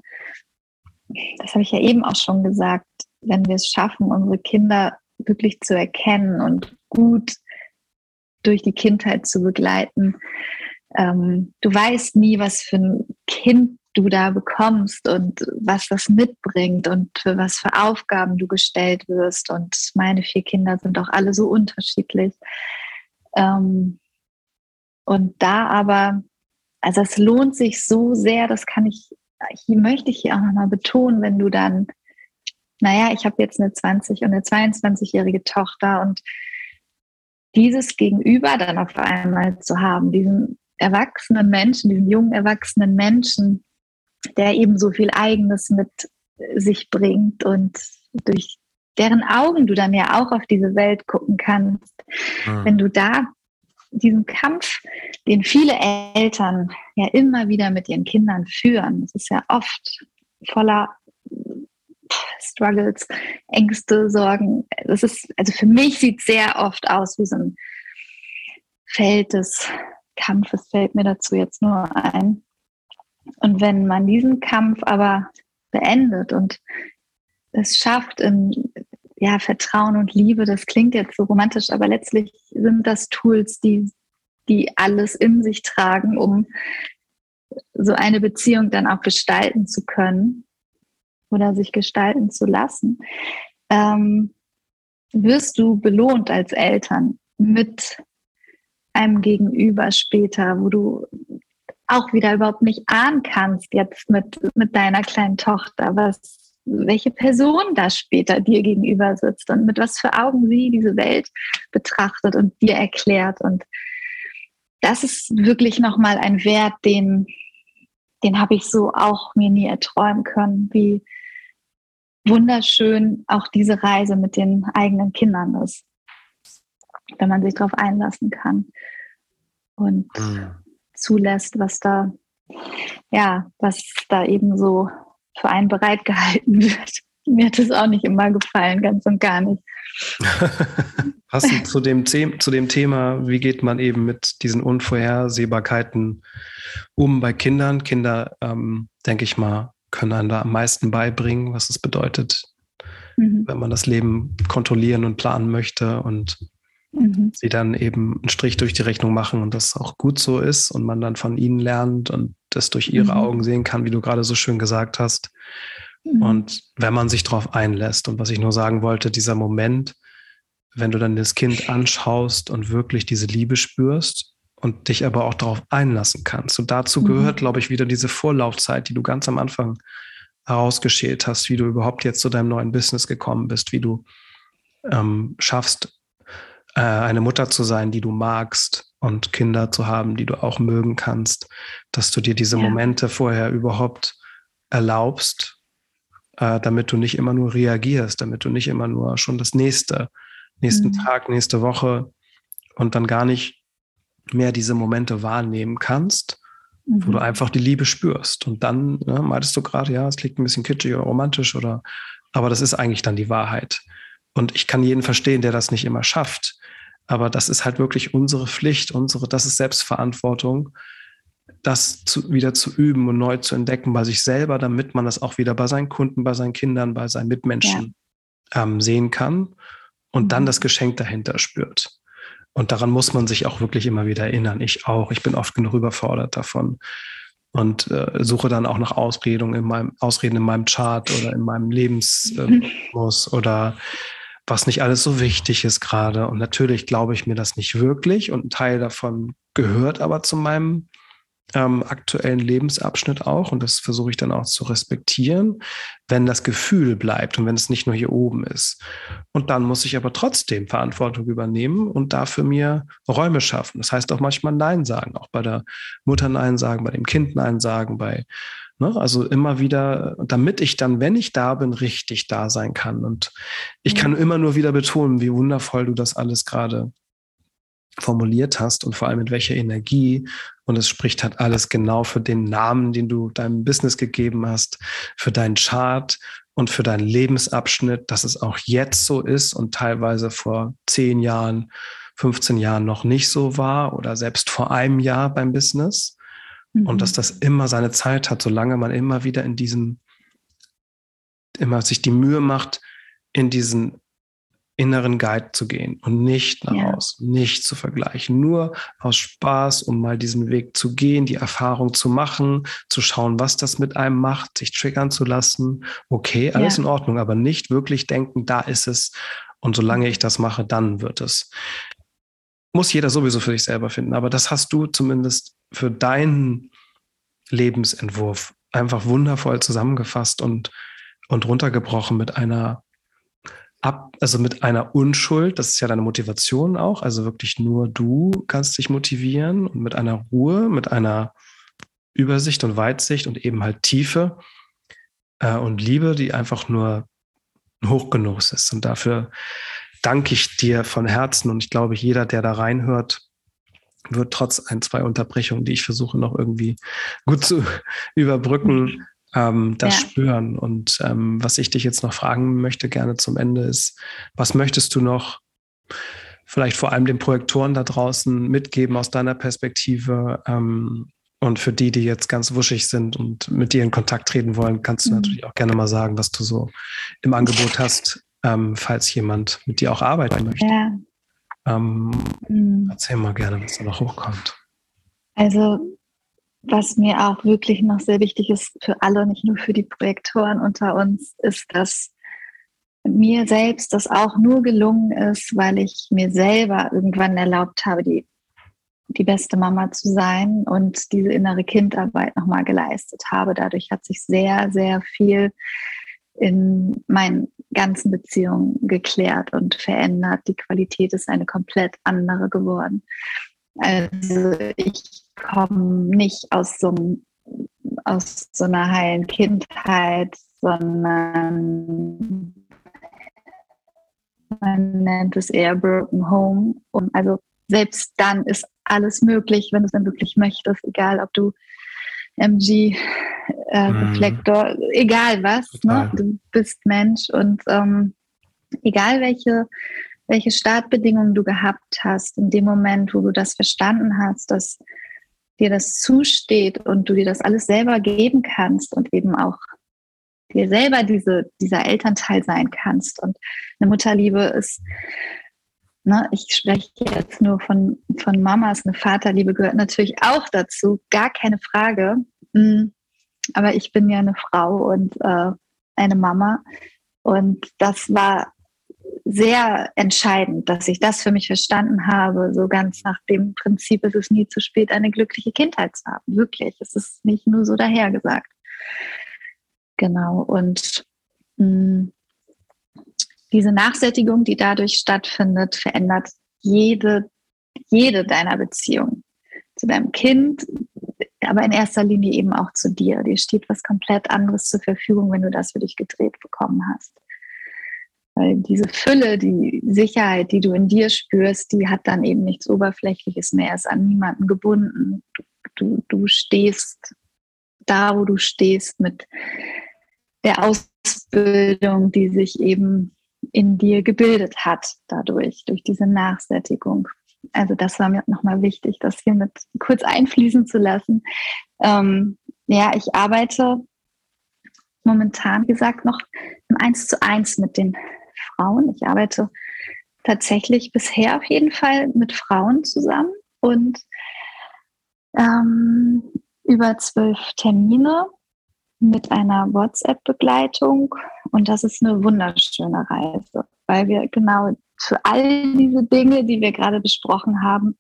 das habe ich ja eben auch schon gesagt, wenn wir es schaffen, unsere Kinder wirklich zu erkennen und gut durch die Kindheit zu begleiten, ähm, du weißt nie, was für ein Kind du da bekommst und was das mitbringt und für was für Aufgaben du gestellt wirst. Und meine vier Kinder sind auch alle so unterschiedlich. Ähm, und da aber, also es lohnt sich so sehr, das kann ich, hier möchte ich hier auch nochmal betonen, wenn du dann, naja, ich habe jetzt eine 20- und eine 22-jährige Tochter und dieses Gegenüber dann auf einmal zu haben, diesen erwachsenen Menschen, diesen jungen erwachsenen Menschen, der eben so viel Eigenes mit sich bringt und durch deren Augen du dann ja auch auf diese Welt gucken kannst. Mhm. Wenn du da diesen Kampf, den viele Eltern ja immer wieder mit ihren Kindern führen, das ist ja oft voller Struggles, Ängste, Sorgen. Das ist, also für mich sieht es sehr oft aus wie so ein Feld des Kampfes fällt mir dazu jetzt nur ein. Und wenn man diesen Kampf aber beendet und es schafft in ja, Vertrauen und Liebe, das klingt jetzt so romantisch, aber letztlich sind das Tools, die, die alles in sich tragen, um so eine Beziehung dann auch gestalten zu können oder sich gestalten zu lassen, ähm, wirst du belohnt als Eltern mit einem Gegenüber später, wo du auch wieder überhaupt nicht ahnen kannst jetzt mit, mit deiner kleinen Tochter, was, welche Person da später dir gegenüber sitzt und mit was für Augen sie diese Welt betrachtet und dir erklärt. Und das ist wirklich nochmal ein Wert, den, den habe ich so auch mir nie erträumen können, wie wunderschön auch diese Reise mit den eigenen Kindern ist, wenn man sich darauf einlassen kann und mhm. zulässt, was da, ja, was da eben so für einen bereitgehalten wird. Mir hat es auch nicht immer gefallen, ganz und gar nicht. Du zu dem, zu dem Thema, wie geht man eben mit diesen Unvorhersehbarkeiten um bei Kindern? Kinder, ähm, denke ich mal, können einem da am meisten beibringen, was es bedeutet, mhm. wenn man das Leben kontrollieren und planen möchte und mhm. sie dann eben einen Strich durch die Rechnung machen und das auch gut so ist und man dann von ihnen lernt und das durch ihre mhm. Augen sehen kann, wie du gerade so schön gesagt hast. Mhm. Und wenn man sich darauf einlässt und was ich nur sagen wollte, dieser Moment, wenn du dann das Kind anschaust und wirklich diese Liebe spürst und dich aber auch darauf einlassen kannst. Und dazu mhm. gehört, glaube ich, wieder diese Vorlaufzeit, die du ganz am Anfang herausgeschält hast, wie du überhaupt jetzt zu deinem neuen Business gekommen bist, wie du ähm, schaffst, äh, eine Mutter zu sein, die du magst und Kinder zu haben, die du auch mögen kannst, dass du dir diese ja. Momente vorher überhaupt erlaubst, äh, damit du nicht immer nur reagierst, damit du nicht immer nur schon das nächste, nächsten mhm. Tag, nächste Woche und dann gar nicht mehr diese Momente wahrnehmen kannst, mhm. wo du mhm. einfach die Liebe spürst. Und dann ne, meintest du gerade, ja, es klingt ein bisschen kitschig oder romantisch oder, aber das ist eigentlich dann die Wahrheit. Und ich kann jeden verstehen, der das nicht immer schafft. Aber das ist halt wirklich unsere Pflicht, unsere, das ist Selbstverantwortung, das zu, wieder zu üben und neu zu entdecken bei sich selber, damit man das auch wieder bei seinen Kunden, bei seinen Kindern, bei seinen Mitmenschen ja. ähm, sehen kann und mhm. dann das Geschenk dahinter spürt. Und daran muss man sich auch wirklich immer wieder erinnern. Ich auch. Ich bin oft genug überfordert davon und äh, suche dann auch nach Ausreden in meinem Ausreden in meinem Chart oder in meinem Lebensrhythmus äh, oder was nicht alles so wichtig ist gerade. Und natürlich glaube ich mir das nicht wirklich und ein Teil davon gehört aber zu meinem ähm, aktuellen Lebensabschnitt auch. Und das versuche ich dann auch zu respektieren, wenn das Gefühl bleibt und wenn es nicht nur hier oben ist. Und dann muss ich aber trotzdem Verantwortung übernehmen und dafür mir Räume schaffen. Das heißt auch manchmal Nein sagen, auch bei der Mutter Nein sagen, bei dem Kind Nein sagen, bei Ne? Also immer wieder, damit ich dann, wenn ich da bin, richtig da sein kann. Und ich kann immer nur wieder betonen, wie wundervoll du das alles gerade formuliert hast und vor allem mit welcher Energie. Und es spricht halt alles genau für den Namen, den du deinem Business gegeben hast, für deinen Chart und für deinen Lebensabschnitt, dass es auch jetzt so ist und teilweise vor zehn Jahren, 15 Jahren noch nicht so war oder selbst vor einem Jahr beim Business. Mhm. Und dass mhm. das immer seine Zeit hat, solange man immer wieder in diesem, immer sich die Mühe macht, in diesen inneren Guide zu gehen und nicht nach ja. außen, nicht zu vergleichen, nur aus Spaß, um mal diesen Weg zu gehen, die Erfahrung zu machen, zu schauen, was das mit einem macht, sich triggern zu lassen. Okay, alles ja. in Ordnung, aber nicht wirklich denken, da ist es. Und solange ich das mache, dann wird es. Muss jeder sowieso für sich selber finden. Aber das hast du zumindest für deinen Lebensentwurf einfach wundervoll zusammengefasst und, und runtergebrochen mit einer ab, also mit einer Unschuld, das ist ja deine Motivation auch, also wirklich nur du kannst dich motivieren und mit einer Ruhe, mit einer Übersicht und Weitsicht und eben halt Tiefe äh, und Liebe, die einfach nur hoch genug ist. Und dafür danke ich dir von Herzen und ich glaube, jeder, der da reinhört, wird trotz ein, zwei Unterbrechungen, die ich versuche noch irgendwie gut zu überbrücken, ähm, das ja. spüren. Und ähm, was ich dich jetzt noch fragen möchte, gerne zum Ende, ist, was möchtest du noch vielleicht vor allem den Projektoren da draußen mitgeben aus deiner Perspektive? Ähm, und für die, die jetzt ganz wuschig sind und mit dir in Kontakt treten wollen, kannst du mhm. natürlich auch gerne mal sagen, was du so im Angebot hast, ähm, falls jemand mit dir auch arbeiten möchte. Ja. Ähm, mhm. Erzähl mal gerne, was da noch hochkommt. Also, was mir auch wirklich noch sehr wichtig ist für alle, nicht nur für die Projektoren unter uns, ist, dass mir selbst das auch nur gelungen ist, weil ich mir selber irgendwann erlaubt habe, die die beste Mama zu sein und diese innere Kindarbeit nochmal geleistet habe. Dadurch hat sich sehr, sehr viel in meinen ganzen Beziehungen geklärt und verändert. Die Qualität ist eine komplett andere geworden. Also ich komme nicht aus so, aus so einer heilen Kindheit, sondern man nennt es eher Broken Home. Und also selbst dann ist alles möglich, wenn du es dann wirklich möchtest, egal ob du MG, äh, mhm. Reflektor, egal was, ne? du bist Mensch und ähm, egal welche, welche Startbedingungen du gehabt hast, in dem Moment, wo du das verstanden hast, dass dir das zusteht und du dir das alles selber geben kannst und eben auch dir selber diese, dieser Elternteil sein kannst. Und eine Mutterliebe ist Ne, ich spreche jetzt nur von, von Mamas, eine Vaterliebe gehört natürlich auch dazu, gar keine Frage. Mm, aber ich bin ja eine Frau und äh, eine Mama. Und das war sehr entscheidend, dass ich das für mich verstanden habe, so ganz nach dem Prinzip, es ist nie zu spät, eine glückliche Kindheit zu haben. Wirklich, es ist nicht nur so dahergesagt. Genau, und mh, mm, diese Nachsättigung, die dadurch stattfindet, verändert jede, jede deiner Beziehungen zu deinem Kind, aber in erster Linie eben auch zu dir. Dir steht was komplett anderes zur Verfügung, wenn du das für dich gedreht bekommen hast. Weil diese Fülle, die Sicherheit, die du in dir spürst, die hat dann eben nichts Oberflächliches mehr, ist an niemanden gebunden. Du, du, du stehst da, wo du stehst, mit der Ausbildung, die sich eben in dir gebildet hat dadurch, durch diese Nachsättigung. Also das war mir nochmal wichtig, das hier mit kurz einfließen zu lassen. Ähm, ja, ich arbeite momentan, wie gesagt, noch im Eins zu eins mit den Frauen. Ich arbeite tatsächlich bisher auf jeden Fall mit Frauen zusammen und ähm, über zwölf Termine mit einer WhatsApp-Begleitung und das ist eine wunderschöne Reise, weil wir genau für all diese Dinge, die wir gerade besprochen haben,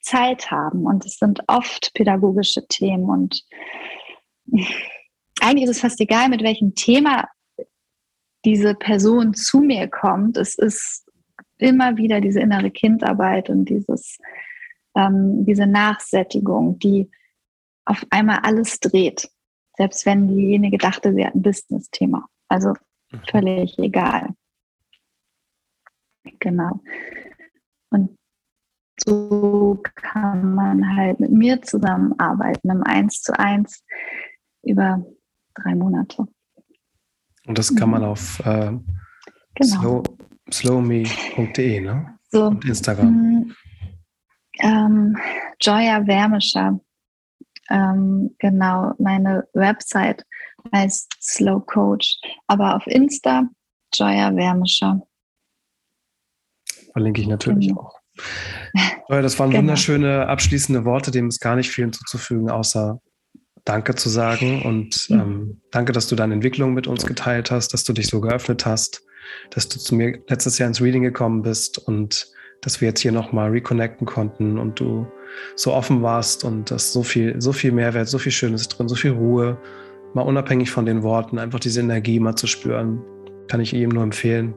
Zeit haben. Und es sind oft pädagogische Themen. Und eigentlich ist es fast egal, mit welchem Thema diese Person zu mir kommt. Es ist immer wieder diese innere Kindarbeit und dieses, ähm, diese Nachsättigung, die auf einmal alles dreht. Selbst wenn diejenige dachte, sie hat ein Business-Thema. Also mhm. völlig egal. Genau. Und so kann man halt mit mir zusammenarbeiten im Eins zu eins über drei Monate. Und das kann man mhm. auf äh, genau. slow, slowme.de, ne? So, Und Instagram. Mm, ähm, Joya Wärmischer ähm, genau, meine Website heißt Slow Coach, aber auf Insta Joya Wärmischer. Verlinke ich natürlich genau. auch. Joya, das waren genau. wunderschöne abschließende Worte, dem ist gar nicht viel hinzuzufügen, außer Danke zu sagen und mhm. ähm, danke, dass du deine Entwicklung mit uns geteilt hast, dass du dich so geöffnet hast, dass du zu mir letztes Jahr ins Reading gekommen bist und dass wir jetzt hier nochmal reconnecten konnten und du so offen warst und dass so viel, so viel Mehrwert, so viel Schönes drin, so viel Ruhe, mal unabhängig von den Worten, einfach diese Energie mal zu spüren, kann ich ihm nur empfehlen.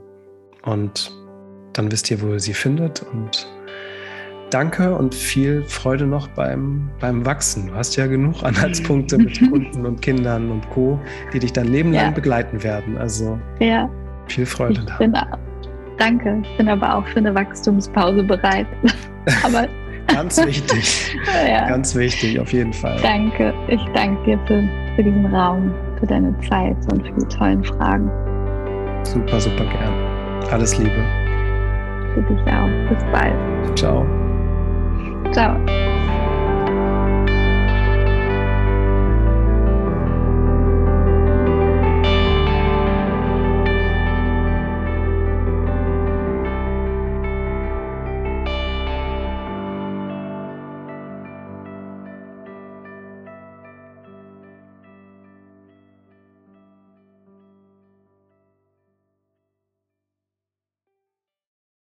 Und dann wisst ihr, wo ihr sie findet. Und danke und viel Freude noch beim, beim Wachsen. Du hast ja genug Anhaltspunkte mit Kunden und Kindern und Co., die dich dein Leben ja. lang begleiten werden. Also ja. viel Freude ich bin, Danke, ich bin aber auch für eine Wachstumspause bereit. aber Ganz wichtig. ja. Ganz wichtig, auf jeden Fall. Danke. Ich danke dir für, für diesen Raum, für deine Zeit und für die tollen Fragen. Super, super gern. Alles Liebe. Für dich auch. Bis bald. Ciao. Ciao.